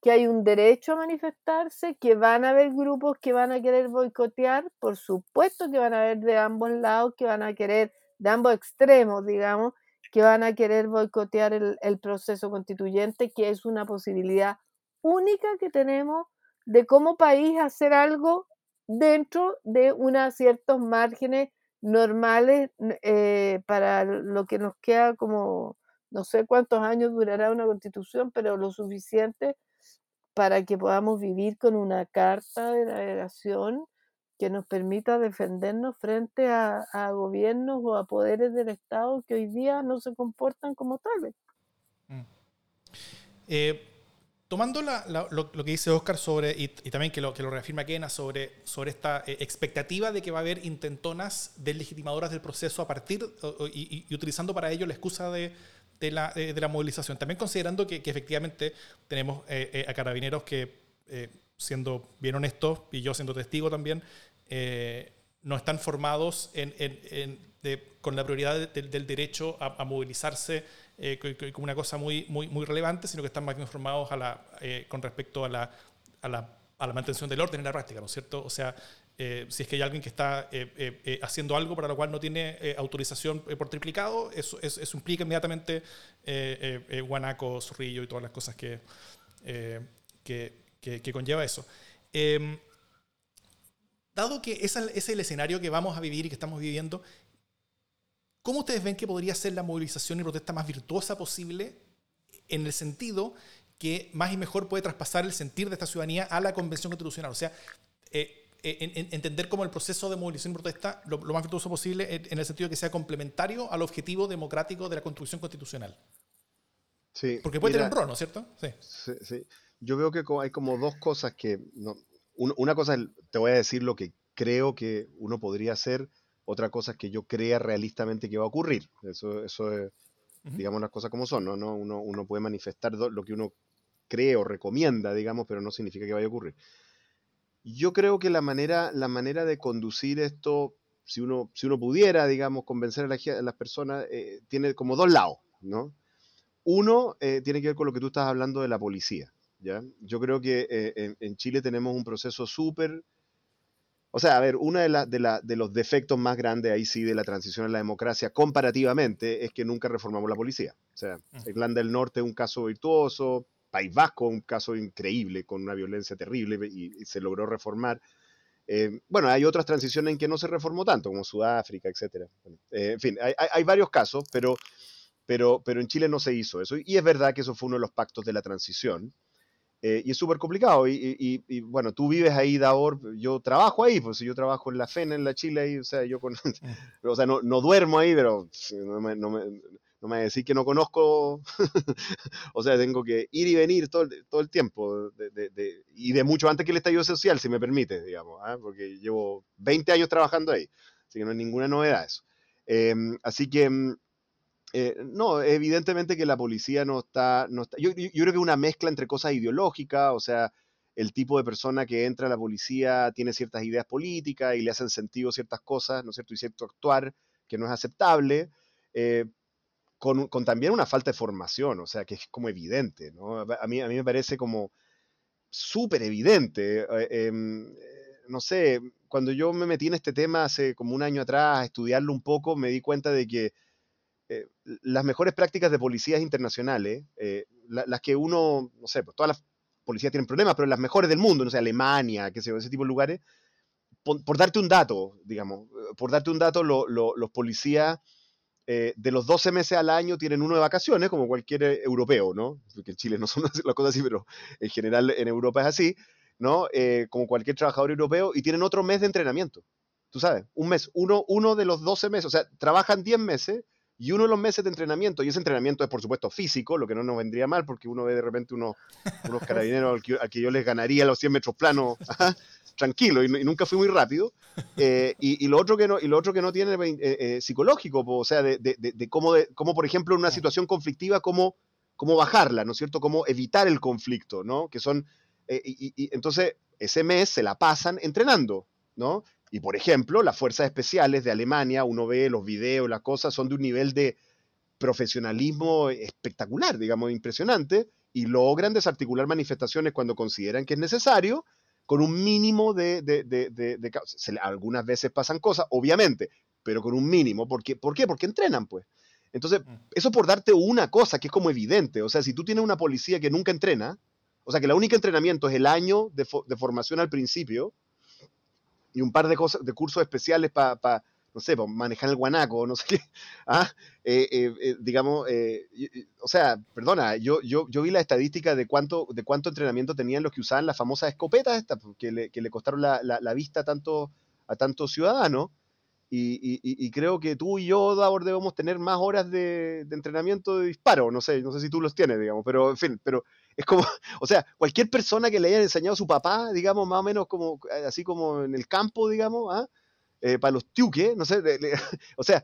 que hay un derecho a manifestarse, que van a haber grupos que van a querer boicotear, por supuesto que van a haber de ambos lados, que van a querer, de ambos extremos, digamos, que van a querer boicotear el, el proceso constituyente, que es una posibilidad única que tenemos de como país hacer algo dentro de unos ciertos márgenes normales eh, para lo que nos queda como no sé cuántos años durará una constitución, pero lo suficiente para que podamos vivir con una carta de navegación que nos permita defendernos frente a, gobiernos o a poderes del Estado que hoy día no se comportan como tales. Mm. Eh, tomando lo, que dice Oscar sobre, y, también que lo, que reafirma Kena, sobre, sobre esta eh, expectativa de que va a haber intentonas deslegitimadoras del proceso a partir y, utilizando para ello la excusa de, de, la, eh, de la, movilización. También considerando que, efectivamente tenemos eh, a carabineros que, siendo bien honestos, y yo siendo testigo también, no están formados con la prioridad del derecho a, movilizarse eh, como una cosa muy, muy, muy relevante, sino que están más informados a la, eh, con respecto a la, a, la, a la, mantención del orden en la práctica, ¿no es cierto? O sea, eh, si es que hay alguien que está haciendo algo para lo cual no tiene autorización por triplicado, eso, eso, implica inmediatamente guanaco, zorrillo y todas las cosas que, que, que, conlleva eso. Em, dado que ese es el escenario que vamos a vivir y que estamos viviendo, ¿Cómo ustedes ven que podría ser la movilización y protesta más virtuosa posible en el sentido que más y mejor puede traspasar el sentir de esta ciudadanía a la Convención Constitucional? O sea, eh, eh, entender como el proceso de movilización y protesta lo, más virtuoso posible en, el sentido de que sea complementario al objetivo democrático de la Constitución Constitucional. Sí, Porque puede tener un rol, ¿no es cierto? Sí. sí. Yo veo que hay como dos cosas que... una cosa, te voy a decir lo que creo que uno podría hacer otra cosa es que yo crea realistamente que va a ocurrir. Eso, eso es, digamos, las cosas como son, ¿no? no uno, uno, puede manifestar lo que uno cree o recomienda, digamos, pero no significa que vaya a ocurrir. Yo creo que la manera, la manera de conducir esto, si uno, si uno pudiera, digamos, convencer a, las personas, eh, tiene como dos lados, ¿no? Uno eh, tiene que ver con lo que tú estás hablando de la policía, ¿ya? Yo creo que eh, en, en, Chile tenemos un proceso súper o sea, a ver, uno de, de, los defectos más grandes ahí sí de la transición a la democracia comparativamente es que nunca reformamos la policía. O sea, mm. Irlanda del Norte es un caso virtuoso, País Vasco un caso increíble con una violencia terrible y, se logró reformar. Eh, bueno, hay otras transiciones en que no se reformó tanto, como Sudáfrica, etc. Eh, en fin, hay, hay, varios casos, pero, pero, pero en Chile no se hizo eso. Y es verdad que eso fue uno de los pactos de la transición. Eh, y es súper complicado. Y, bueno, tú vives ahí, Davor, yo trabajo ahí, pues yo trabajo en la FENA, en la Chile, ahí, o sea, yo con, o sea, no, no, duermo ahí, pero no me, no me, no me decir que no conozco, o sea, tengo que ir y venir todo, todo el tiempo, de, y de mucho antes que el estallido social, si me permite, digamos, ¿ah? porque llevo 20 años trabajando ahí, así que no es ninguna novedad eso. Em, así que mm, eh, no, evidentemente que la policía no está, no está yo, yo, creo que una mezcla entre cosas ideológicas, o sea, el tipo de persona que entra a la policía tiene ciertas ideas políticas y le hacen sentido ciertas cosas, ¿no es cierto? Y cierto actuar que no es aceptable, eh, con, con, también una falta de formación, o sea, que es como evidente, ¿no? A mí, a mí me parece como súper evidente. Eh, em, no sé, cuando yo me metí en este tema hace como un año atrás a estudiarlo un poco, me di cuenta de que eh, las mejores prácticas de policías internacionales, eh, las que uno, no sé, pues todas las policías tienen problemas, pero las mejores del mundo, no sé, Alemania, qué sé yo, ese tipo de lugares, por, darte un dato, digamos, por darte un dato, los policías eh, de los 12 meses al año tienen uno de vacaciones, como cualquier eh, europeo, ¿no? Porque en Chile no son las cosas así, pero en general en Europa es así, ¿no? Eh, como cualquier trabajador europeo, y tienen otro mes de entrenamiento. Tú sabes, un mes, uno, uno de los 12 meses, o sea, trabajan 10 meses y uno de los meses de entrenamiento, y ese entrenamiento es por supuesto físico, lo que no nos vendría mal, porque uno ve de repente unos, unos carabineros al que, al que yo les ganaría los 100 metros planos tranquilo, y, y nunca fui muy rápido. Eh, y, y, lo otro que no, y lo otro que no tiene eh, eh, psicológico, o sea, de, de, de, cómo, de cómo, por ejemplo, en una situación conflictiva, cómo, cómo bajarla, ¿no es cierto? Cómo evitar el conflicto, ¿no? Que son, y, y entonces, ese mes se la pasan entrenando, ¿no? Y por ejemplo, las fuerzas especiales de Alemania, uno ve los videos, las cosas, son de un nivel de profesionalismo espectacular, digamos, impresionante, y logran desarticular manifestaciones cuando consideran que es necesario, con un mínimo de... de, de, de se, algunas veces pasan cosas, obviamente, pero con un mínimo. ¿Por qué? ¿Por qué? Porque entrenan, pues. Entonces, eso por darte una cosa que es como evidente. O sea, si tú tienes una policía que nunca entrena, o sea, que el único entrenamiento es el año de, de formación al principio, y un par de, cosas, de cursos especiales para, pa, no sé, para manejar el guanaco, no sé qué. ¿Ah? Eh, eh, eh, digamos, o sea, perdona, yo, yo, yo vi la estadística de cuánto, de cuánto entrenamiento tenían los que usaban las famosas escopetas que le, que le costaron la, la, la, vista a tanto, a tantos ciudadanos. Y, y, y, creo que tú y yo, Davor, debemos tener más horas de, de, entrenamiento de disparo. No sé, no sé si tú los tienes, digamos, pero en fin, pero es como, o sea, cualquier persona que le haya enseñado a su papá, digamos, más o menos como, así como en el campo, digamos, ¿ah? eh, para los tiuques, no sé, le, le, o sea,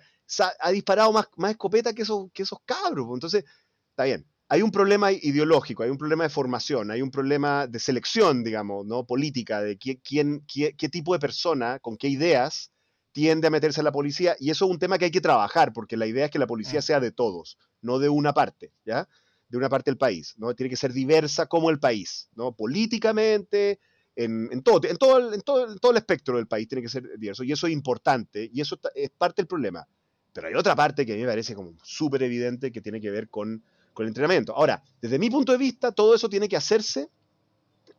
ha disparado más, más escopeta que esos, que esos cabros. Entonces, está bien. Hay un problema ideológico, hay un problema de formación, hay un problema de selección, digamos, ¿no? Política, de quién, quién, qué, qué tipo de persona, con qué ideas tiende a meterse a la policía, y eso es un tema que hay que trabajar, porque la idea es que la policía sea de todos, no de una parte, ¿ya? De una parte del país, ¿no? Tiene que ser diversa como el país, ¿no? Políticamente, en, todo, en, todo, en, todo, en todo el espectro del país tiene que ser diverso, y eso es importante, y eso es parte del problema. Pero hay otra parte que a mí me parece como súper evidente que tiene que ver con, con el entrenamiento. Ahora, desde mi punto de vista, todo eso tiene que hacerse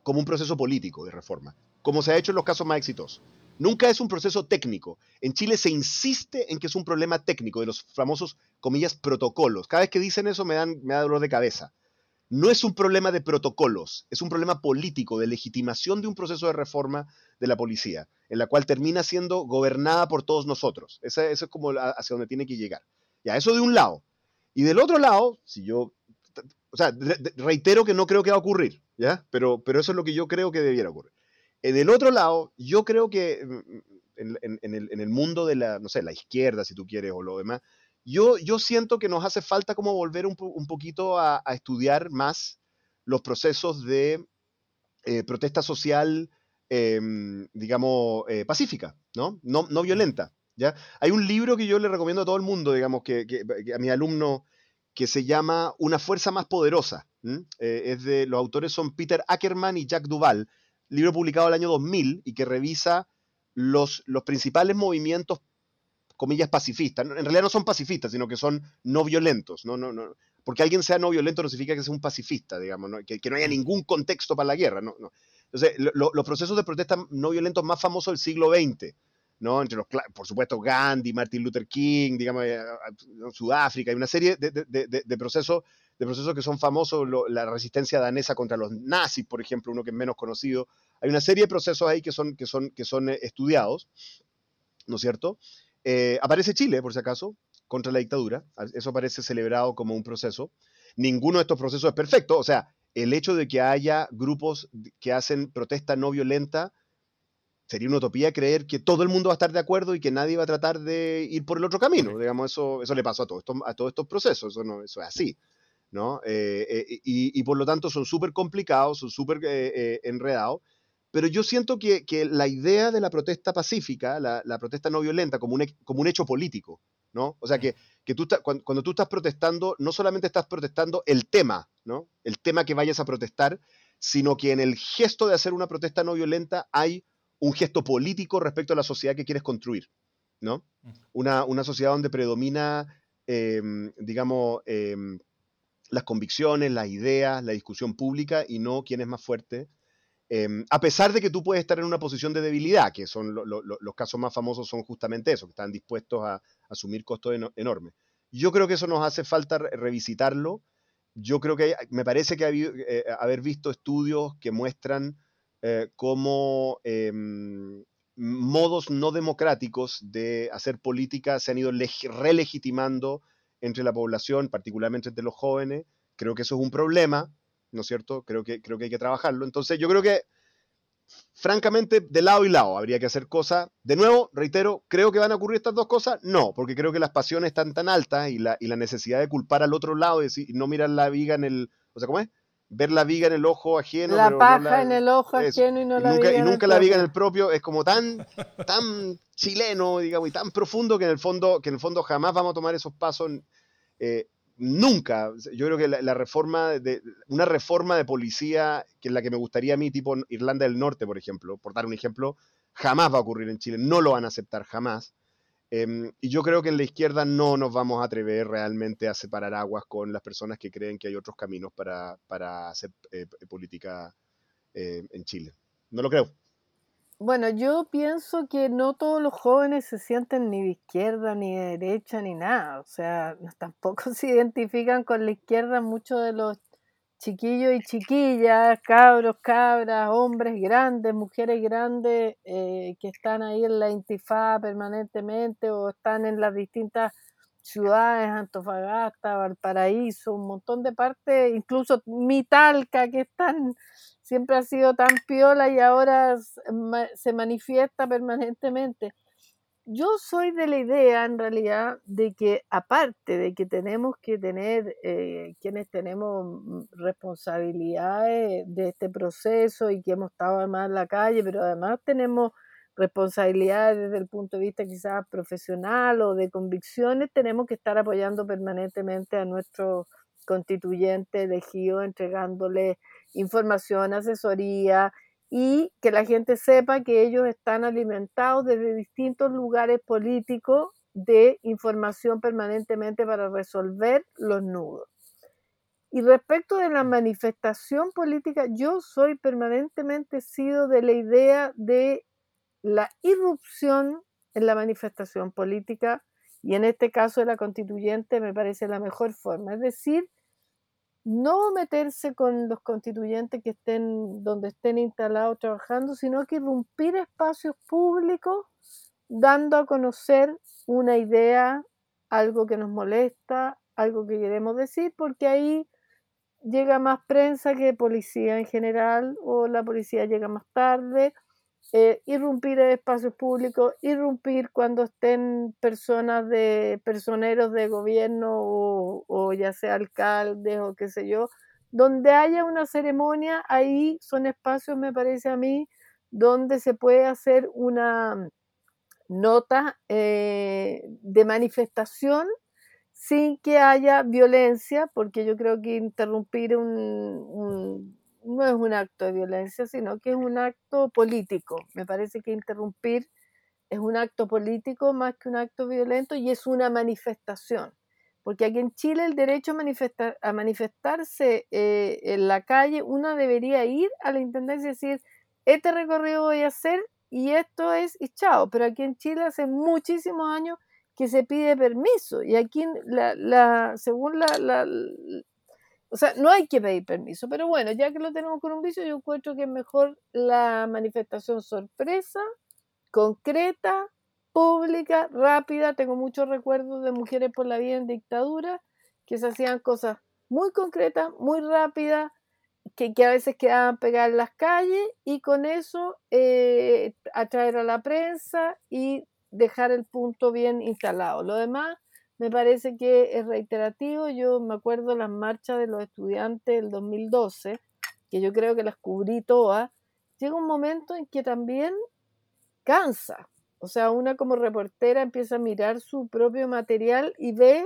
como un proceso político de reforma, como se ha hecho en los casos más exitosos. Nunca es un proceso técnico. En Chile se insiste en que es un problema técnico, de los famosos, comillas, protocolos. Cada vez que dicen eso me, dan, me da dolor de cabeza. No es un problema de protocolos, es un problema político, de legitimación de un proceso de reforma de la policía, en la cual termina siendo gobernada por todos nosotros. Eso, es como hacia donde tiene que llegar. Ya, eso de un lado. Y del otro lado, si yo, o sea, reitero que no creo que va a ocurrir, ¿ya? Pero, pero eso es lo que yo creo que debiera ocurrir. Del otro lado, yo creo que en, en, en, el, mundo de la, no sé, la izquierda, si tú quieres, o lo demás, yo, yo siento que nos hace falta como volver un, poquito a, estudiar más los procesos de eh, protesta social, eh, digamos, eh, pacífica, ¿no? ¿no? Violenta, ¿ya? Hay un libro que yo le recomiendo a todo el mundo, digamos, que a mi alumno, que se llama Una fuerza más poderosa. es de, los autores son Peter Ackerman y Jack Duval, libro publicado el año 2000 y que revisa los, los principales movimientos, comillas, pacifistas. En realidad no son pacifistas, sino que son no violentos. No, no, no. Porque alguien sea no violento no significa que sea un pacifista, digamos, ¿no? Que, no haya ningún contexto para la guerra. No, no. Entonces, lo, los procesos de protesta no violentos más famosos del siglo XX, ¿no? Entre los, por supuesto, Gandhi, Martin Luther King, digamos, Sudáfrica, hay una serie de, de, de, de procesos de procesos que son famosos, lo, la resistencia danesa contra los nazis, por ejemplo, uno que es menos conocido. Hay una serie de procesos ahí que son, que son, que son eh, estudiados, ¿no es cierto? Eh, aparece Chile, por si acaso, contra la dictadura. Eso aparece celebrado como un proceso. Ninguno de estos procesos es perfecto. O sea, el hecho de que haya grupos que hacen protesta no violenta sería una utopía creer que todo el mundo va a estar de acuerdo y que nadie va a tratar de ir por el otro camino. Digamos, eso, eso le pasó a, todo esto, a todos estos procesos. Eso, no, eso es así. ¿No? Eh, eh, y, y, por lo tanto son súper complicados, son súper eh, enredados, pero yo siento que, que, la idea de la protesta pacífica, la, la protesta no violenta, como un, como un, hecho político, ¿no? O sea, que, que tú cuando, cuando, tú estás protestando, no solamente estás protestando el tema, ¿no? El tema que vayas a protestar, sino que en el gesto de hacer una protesta no violenta hay un gesto político respecto a la sociedad que quieres construir, ¿no? Una, una sociedad donde predomina, eh, digamos, eh, las convicciones, las ideas, la discusión pública y no quién es más fuerte. Eh, a pesar de que tú puedes estar en una posición de debilidad, que son lo, lo, los casos más famosos son justamente eso, que están dispuestos a, asumir costos eno enormes. Yo creo que eso nos hace falta revisitarlo. Yo creo que me parece que eh, haber visto estudios que muestran eh, cómo em, modos no democráticos de hacer política se han ido relegitimando entre la población, particularmente entre los jóvenes. Creo que eso es un problema, ¿no es cierto? Creo que, creo que hay que trabajarlo. Entonces yo creo que francamente, de lado y lado habría que hacer cosas. De nuevo, reitero, ¿creo que van a ocurrir estas dos cosas? No, porque creo que las pasiones están tan altas y la, y la necesidad de culpar al otro lado y, decir, no mirar la viga en el. O sea, ¿cómo es? Ver la viga en el ojo ajeno. La paja en el ojo ajeno y no la nunca, viga. Y nunca la viga en el propio. Es como tan, tan chileno, digamos, y tan profundo que en el fondo, que en el fondo jamás vamos a tomar esos pasos. Eh, nunca. Yo creo que la, reforma, de, una reforma de policía, que es la que me gustaría a mí, tipo Irlanda del Norte, por ejemplo, por dar un ejemplo, jamás va a ocurrir en Chile, no lo van a aceptar jamás. Em, y yo creo que en la izquierda no nos vamos a atrever realmente a separar aguas con las personas que creen que hay otros caminos para, para hacer eh, política eh, en Chile. No lo creo. Bueno, yo pienso que no todos los jóvenes se sienten ni de izquierda, ni de derecha, ni nada. O sea, tampoco se identifican con la izquierda muchos de los chiquillos y chiquillas, cabros, cabras, hombres grandes, mujeres grandes, eh, que están ahí en la intifada permanentemente o están en las distintas ciudades, Antofagasta, Valparaíso, un montón de partes, incluso Mitalca, que siempre ha sido tan piola y ahora se manifiesta permanentemente. Yo soy de la idea, en realidad, de que aparte de que tenemos que tener, eh, quienes tenemos mm, responsabilidades de este proceso y que hemos estado además en la calle, pero además tenemos responsabilidades desde el punto de vista quizás profesional o de convicciones, tenemos que estar apoyando permanentemente a nuestros constituyentes elegidos, entregándole información, asesoría y que la gente sepa que ellos están alimentados desde distintos lugares políticos de información permanentemente para resolver los nudos. Y respecto de la manifestación política, yo soy permanentemente sido de la idea de la irrupción en la manifestación política y en este caso de la constituyente me parece la mejor forma. Es decir, no meterse con los constituyentes que estén donde estén instalados trabajando, sino que irrumpir espacios públicos dando a conocer una idea, algo que nos molesta, algo que queremos decir, porque ahí llega más prensa que policía en general o la policía llega más tarde eh, irrumpir en espacios públicos, irrumpir cuando estén personas de personeros de gobierno o, ya sea alcaldes o qué sé yo, donde haya una ceremonia, ahí son espacios, me parece a mí, donde se puede hacer una nota eh, de manifestación sin que haya violencia, porque yo creo que interrumpir un no es un acto de violencia, sino que es un acto político. Me parece que interrumpir es un acto político más que un acto violento y es una manifestación. Porque aquí en Chile el derecho a, manifestar, a manifestarse eh, en la calle, uno debería ir a la intendencia y decir, este recorrido voy a hacer y esto es y chao. Pero aquí en Chile hace muchísimos años que se pide permiso y aquí la, según la, o sea, no hay que pedir permiso, pero bueno, ya que lo tenemos con un vicio, yo encuentro que es mejor la manifestación sorpresa, concreta, pública, rápida. Tengo muchos recuerdos de mujeres por la vida en dictadura que se hacían cosas muy concretas, muy rápidas, que, a veces quedaban pegadas en las calles y con eso eh, atraer a la prensa y dejar el punto bien instalado. Lo demás me parece que es reiterativo. Yo me acuerdo las marchas de los estudiantes del 2012, que yo creo que las cubrí todas. Llega un momento en que también cansa. O sea, una como reportera empieza a mirar su propio material y ve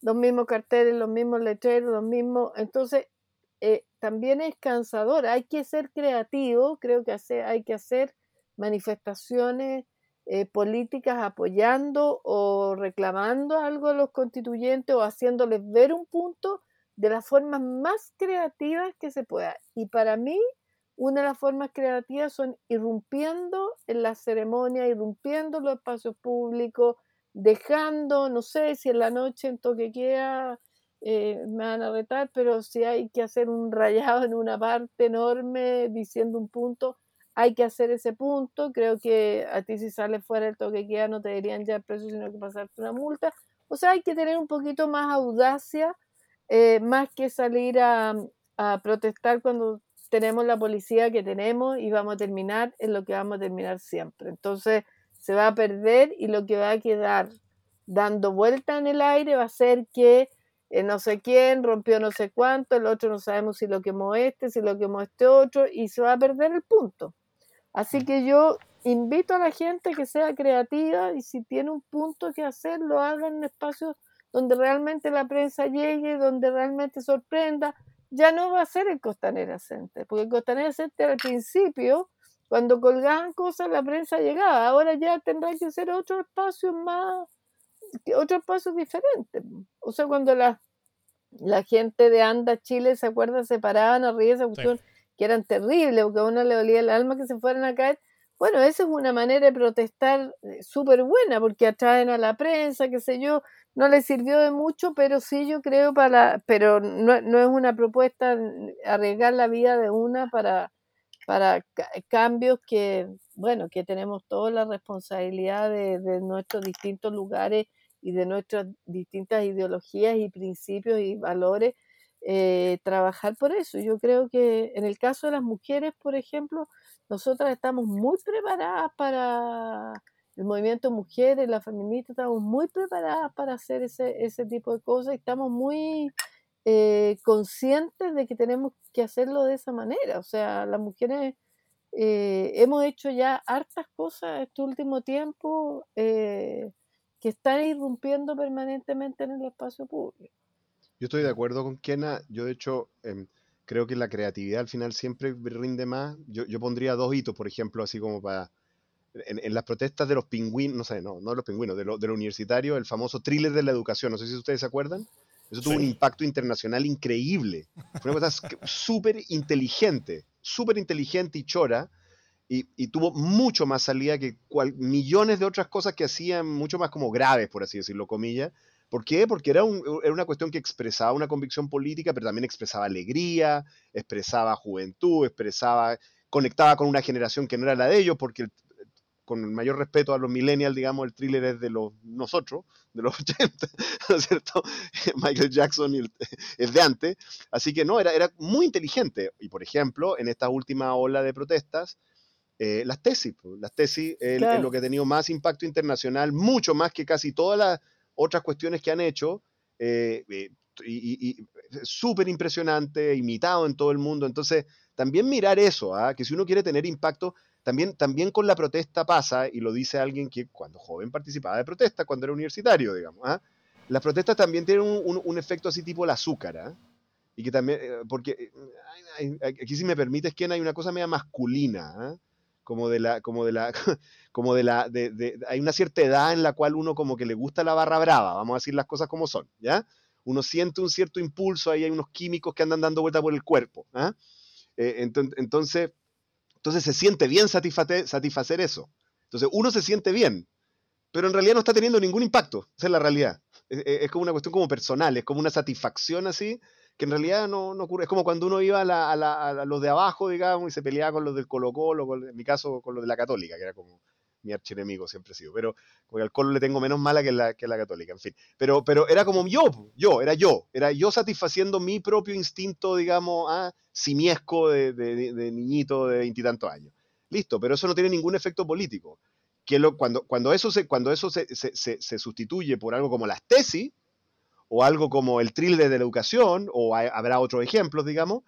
los mismos carteles, los mismos letreros, los mismos. Entonces, eh, también es cansador. Hay que ser creativo, creo que hay que hacer manifestaciones eh, políticas apoyando o reclamando algo a los constituyentes o haciéndoles ver un punto de las formas más creativas que se pueda. Y para mí, una de las formas creativas son irrumpiendo en la ceremonia, irrumpiendo en los espacios públicos, dejando, no sé si en la noche en toque queda eh, me van a retar, pero si hay que hacer un rayado en una parte enorme diciendo un punto, hay que hacer ese punto. Creo que a ti si sales fuera del toque queda no te deberían ya preso, sino que pasarte una multa. O sea, hay que tener un poquito más audacia, eh, más que salir a, a protestar cuando tenemos la policía que tenemos y vamos a terminar en lo que vamos a terminar siempre. Entonces se va a perder y lo que va a quedar dando vuelta en el aire va a ser que eh, no sé quién rompió no sé cuánto, el otro no sabemos si lo quemó este, si lo quemó este otro, y se va a perder el punto. Así mm. que yo invito a la gente que sea creativa y si tiene un punto que hacer, lo haga en espacios donde realmente la prensa llegue, donde realmente sorprenda. Ya no va a ser el Costanera Center, porque el Costanera Center al principio, cuando colgaban cosas, la prensa llegaba. Ahora ya tendrá que ser otro espacio más, otro espacio diferente. O sea, cuando la, la gente de Anda, Chile, ¿se acuerda? Se paraban a reír esa cuestión, que eran terribles, porque a uno le dolía el alma que se fueran a caer. Bueno, esa es una manera de protestar eh, súper buena, porque atraen a la prensa, qué sé yo, no le sirvió de mucho, pero sí yo creo para, pero no, no es una propuesta arriesgar la vida de una para, para cambios que, bueno, que tenemos toda la responsabilidad de nuestros distintos lugares y de nuestras distintas ideologías y principios y valores, eh, trabajar por eso. Yo creo que en el caso de las mujeres, por ejemplo, nosotras estamos muy preparadas para el movimiento mujeres, las feministas, estamos muy preparadas para hacer ese, ese tipo de cosas estamos muy eh, conscientes de que tenemos que hacerlo de esa manera. O sea, las mujeres eh, hemos hecho ya hartas cosas este último tiempo que están irrumpiendo permanentemente en el espacio público. Yo estoy de acuerdo con Kena. Yo, de hecho, em, creo que la creatividad al final siempre rinde más. Yo, yo pondría dos hitos, por ejemplo, así como para. En, las protestas de los pingüinos, no sé, no, no de los pingüinos, de, lo, de universitario, el famoso thriller de la educación. No sé si ustedes se acuerdan. Eso tuvo un impacto internacional increíble. Fue una cosa súper inteligente, súper inteligente y chora y, tuvo mucho más salida que millones de otras cosas que hacían mucho más como graves, por así decirlo, comillas. ¿Por qué? Porque era, era una cuestión que expresaba una convicción política, pero también expresaba alegría, expresaba juventud, expresaba, conectaba con una generación que no era la de ellos, porque con el mayor respeto a los millennials, digamos, el thriller es de los nosotros, de los 80, ¿no es cierto? Michael Jackson es de antes. Así que no, era, era muy inteligente. Y por ejemplo, en esta última ola de protestas, eh, las tesis. Las tesis es, lo que ha tenido más impacto internacional, mucho más que casi todas las otras cuestiones que han hecho. Eh, eh, y, súper impresionante, imitado en todo el mundo. Entonces, también mirar eso, ¿ah? que si uno quiere tener impacto, también, también con la protesta pasa, y lo dice alguien que cuando joven participaba de protesta, cuando era universitario, digamos. ¿ah? Las protestas también tienen un, efecto así tipo el azúcar. ¿ah? Y que también, porque aquí si me permites, que hay una cosa media masculina como de la, como de la, como de la, de, hay una cierta edad en la cual uno como que le gusta la barra brava, vamos a decir las cosas como son, ¿ya? Uno siente un cierto impulso, ahí hay unos químicos que andan dando vuelta por el cuerpo, ¿ah? eh, entonces, entonces se siente bien satisfacer, satisfacer eso. Entonces uno se siente bien, pero en realidad no está teniendo ningún impacto, esa es la realidad. Es, es como una cuestión como personal, es como una satisfacción así, que en realidad no, no, ocurre. Es como cuando uno iba a, a, los de abajo, digamos, y se peleaba con los del Colo Colo, en mi caso con los de la Católica, que era como mi archienemigo siempre ha sido. Pero porque al Colo le tengo menos mala que la, que la Católica, en fin. Pero, pero era como yo, yo, era yo. Era yo satisfaciendo mi propio instinto, digamos, ah, simiesco de, de, niñito de veintitantos años. Listo, pero eso no tiene ningún efecto político. Que lo, cuando, cuando eso, se, cuando eso se, se, se sustituye por algo como las tesis, o algo como el thriller de la educación, o habrá otros ejemplos, digamos,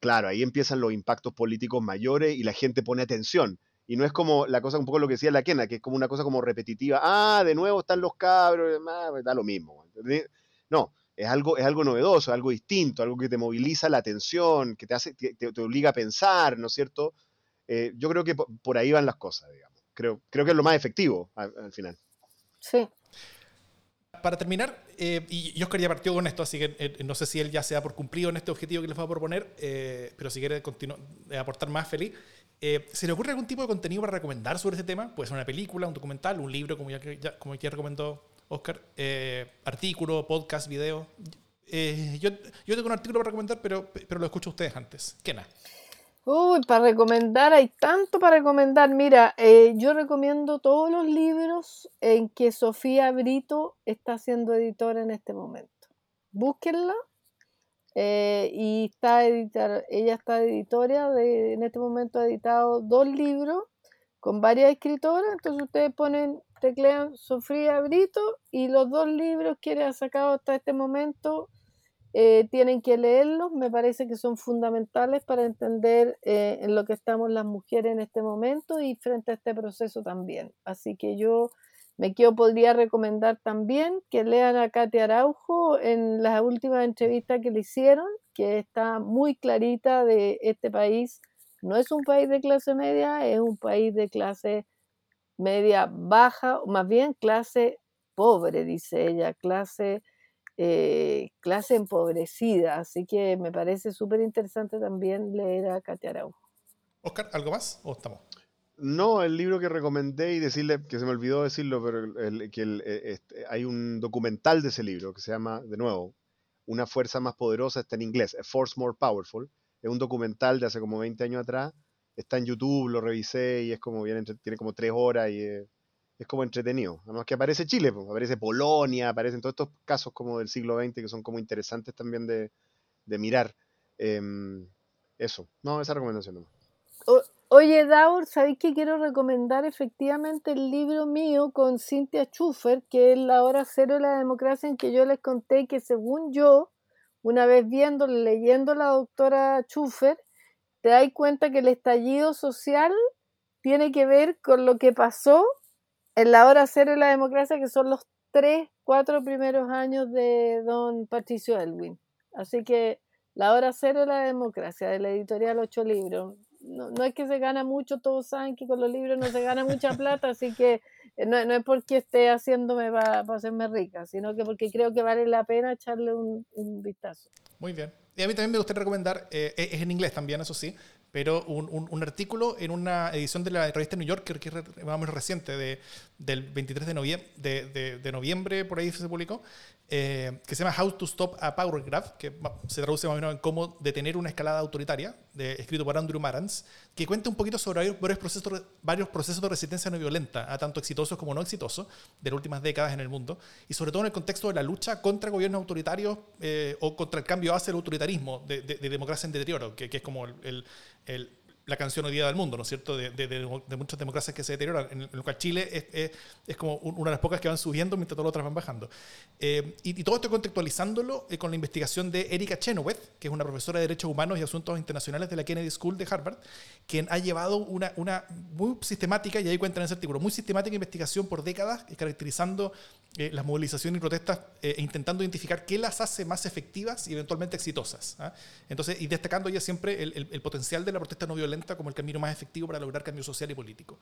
claro, ahí empiezan los impactos políticos mayores y la gente pone atención. Y no es como la cosa, un poco lo que decía la Kena, que es como una cosa como repetitiva. Ah, de nuevo están los cabros, ah, da lo mismo. No, es algo, es algo novedoso, algo distinto, algo que te moviliza la atención, que te, hace, te, obliga a pensar, ¿no es cierto? Eh, yo creo que por, ahí van las cosas, digamos. Creo, creo que es lo más efectivo al final. Sí, para terminar, eh, y, Oscar ya partió con esto, así que eh, no sé si él ya se da por cumplido en este objetivo que les va a proponer, eh, pero si quiere aportar más, feliz. ¿Se le ocurre algún tipo de contenido para recomendar sobre este tema? Puede ser una película, un documental, un libro, como ya, como ya recomendó Oscar, artículo, podcast, video. yo, yo tengo un artículo para recomendar, pero, pero lo escucho a ustedes antes. ¿Qué nada? Uy, para recomendar, hay tanto para recomendar. Mira, eh, yo recomiendo todos los libros en que Sofía Brito está siendo editora en este momento. Búsquenla. Eh, y está editar, ella está editora, de, en este momento ha editado dos libros con varias escritoras. Entonces ustedes ponen, teclean Sofía Brito y los dos libros que ha sacado hasta este momento eh, tienen que leerlos, me parece que son fundamentales para entender eh, en lo que estamos las mujeres en este momento y frente a este proceso también. Así que yo me quiero, podría recomendar también que lean a Katia Araujo en las últimas entrevistas que le hicieron, que está muy clarita de este país. No es un país de clase media, es un país de clase media baja, o más bien clase pobre, dice ella, clase eh, clase empobrecida. Así que me parece súper interesante también leer a Katia Araujo. Oscar, ¿algo más o estamos? No, el libro que recomendé y decirle, que se me olvidó decirlo, pero que eh, este, hay un documental de ese libro que se llama, de nuevo, Una fuerza más poderosa, está en inglés, A Force More Powerful. Es un documental de hace como 20 años atrás. Está en YouTube, lo revisé y es como bien, tiene como tres horas y es como entretenido. Además que aparece Chile, pues, aparece Polonia, aparecen todos estos casos como del siglo XX que son como interesantes también de, mirar. Em, eso, no, esa recomendación no. oye, Daur, ¿sabéis que quiero recomendar efectivamente el libro mío con Cynthia Schufer, que es La Hora Cero de la Democracia, en que yo les conté que según yo, una vez viendo, leyendo la doctora Schufer, te das cuenta que el estallido social tiene que ver con lo que pasó en la hora cero de la democracia, que son los tres, cuatro primeros años de don Patricio Elwin. Así que la hora cero de la democracia, de la editorial Ocho Libros. No, es que se gana mucho, todos saben que con los libros no se gana mucha plata, así que eh, no, es porque esté haciéndome para, hacerme rica, sino que porque creo que vale la pena echarle un, vistazo. Muy bien. Y a mí también me gustaría recomendar, eh, es en inglés también, eso sí, pero un, un, artículo en una edición de la revista New Yorker, que es más reciente, de, del 23 de noviembre, de, de, noviembre, por ahí se publicó, eh, que se llama How to Stop a Power Graph, que se traduce más o menos en cómo detener una escalada autoritaria, de, escrito por Andrew Marans, que cuenta un poquito sobre varios procesos, varios procesos de resistencia no violenta, a tanto exitosos como no exitosos, de las últimas décadas en el mundo, y sobre todo en el contexto de la lucha contra gobiernos autoritarios eh, o contra el cambio hacia el autoritarismo de, democracia en deterioro, que, que es como el, el la canción hoy día del mundo, ¿no es cierto? De, de, muchas democracias que se deterioran, en, lo cual Chile es, es, como una de las pocas que van subiendo mientras todas las otras van bajando. Eh, y, todo esto contextualizándolo eh, con la investigación de Erika Chenoweth, que es una profesora de Derechos Humanos y Asuntos Internacionales de la Kennedy School de Harvard, quien ha llevado una, una muy sistemática, y ahí cuentan en ese artículo, muy sistemática investigación por décadas, caracterizando eh, las movilizaciones y protestas e intentando identificar qué las hace más efectivas y eventualmente exitosas. ¿ah? Entonces, y destacando ya siempre el, el, el potencial de la protesta no violenta como el camino más efectivo para lograr cambio social y político.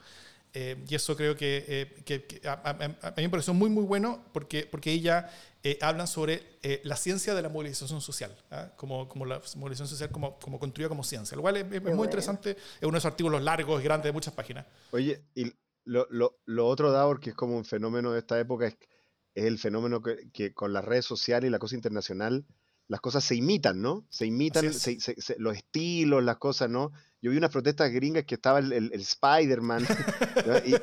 Eh, y eso creo que, eh, a, mí me pareció muy, muy bueno porque, porque ella eh, hablan sobre la ciencia de la movilización social, ¿ah? como, como la movilización social como, como construida como ciencia, lo cual es, muy interesante, es uno de esos artículos largos y grandes de muchas páginas. Oye, y lo, lo, lo otro, Davor, que es como un fenómeno de esta época, es, es el fenómeno que, que, con las redes sociales y la cosa internacional, las cosas se imitan, ¿no? Se imitan los estilos, las cosas, ¿no? Yo vi unas protestas gringas que estaba el, el, Spider-Man. Eh,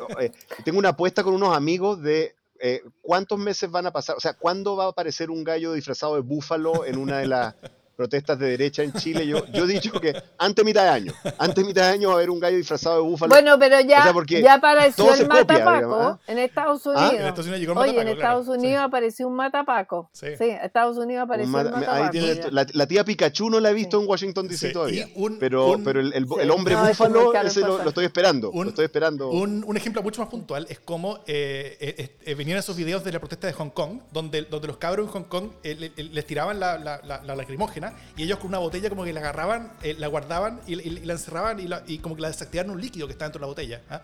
y, tengo una apuesta con unos amigos de eh, cuántos meses van a pasar, o sea, ¿cuándo va a aparecer un gallo disfrazado de búfalo en una de las protestas de derecha en Chile, yo, yo he dicho que antes mitad de año, antes mitad de año va a haber un gallo disfrazado de búfalo. Bueno, pero ya, ya apareció el matapaco ¿ah? en Estados Unidos. ¿Ah? En Estados Unidos Oye, en Estados Unidos apareció un matapaco. Sí. en Estados Unidos apareció un, matapaco. la, tía Pikachu no la he visto en Washington DC todavía. pero, pero el, el, hombre búfalo, ese lo, estoy esperando. Un, lo estoy esperando. Un, un, ejemplo mucho más puntual es cómo eh, eh, eh, venían esos videos de la protesta de Hong Kong, donde, donde los cabros en Hong Kong les tiraban la, la, la lacrimógena y ellos con una botella como que la agarraban, eh, la guardaban y, la encerraban y, como que la desactivaron un líquido que está dentro de la botella. ¿ah?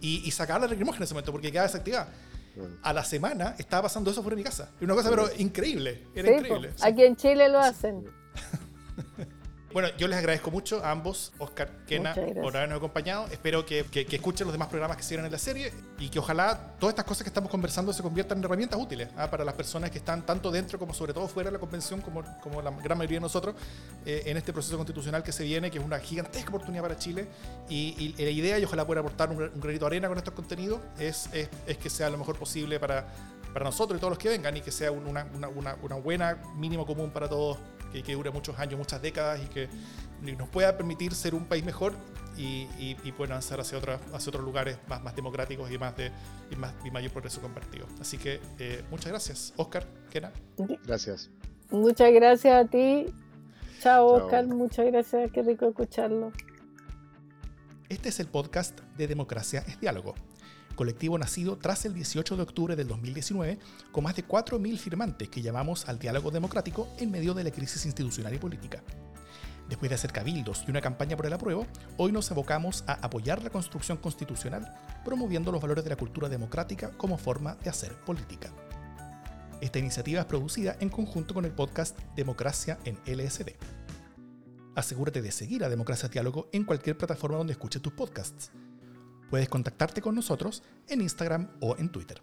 Y, sacaban la lacrimógena en ese momento porque quedaba desactivada. a la semana estaba pasando eso fuera de mi casa. Era una cosa, pero increíble. Era Sí, increíble. Aquí en Chile lo hacen. Bueno, yo les agradezco mucho a ambos, Oscar, Kena, por habernos acompañado. Espero que, que- que escuchen los demás programas que se en la serie y que ojalá todas estas cosas que estamos conversando se conviertan en herramientas útiles ¿ah? para las personas que están tanto dentro como sobre todo fuera de la convención, como, como la gran mayoría de nosotros, eh, en este proceso constitucional que se viene, que es una gigantesca oportunidad para Chile. Y, y la idea, y ojalá pueda aportar un, un granito de arena con estos contenidos, es, es, es que sea lo mejor posible para, para nosotros y todos los que vengan y que sea un- una, una, una, una buena mínimo común para todos, que, que dure muchos años, muchas décadas y que nos pueda permitir ser un país mejor y, y, y poder avanzar hacia, otras, hacia otros lugares más, más democráticos y, más de, y, más, y mayor progreso compartido. Así que eh, muchas gracias, Oscar, Kena. Gracias. Muchas gracias a ti. Chao, Chao. Oscar. Muchas gracias. Qué rico escucharlo. Este es el podcast de Democracia es Diálogo, colectivo nacido tras el 18 de octubre del 2019 con más de 4.000 firmantes que llamamos al diálogo democrático en medio de la crisis institucional y política. Después de hacer cabildos y una campaña por el apruebo, hoy nos abocamos a apoyar la construcción constitucional, promoviendo los valores de la cultura democrática como forma de hacer política. Esta iniciativa es producida en conjunto con el podcast Democracia en LSD. Asegúrate de seguir a Democracia Diálogo en cualquier plataforma donde escuches tus podcasts. Puedes contactarte con nosotros en Instagram o en Twitter.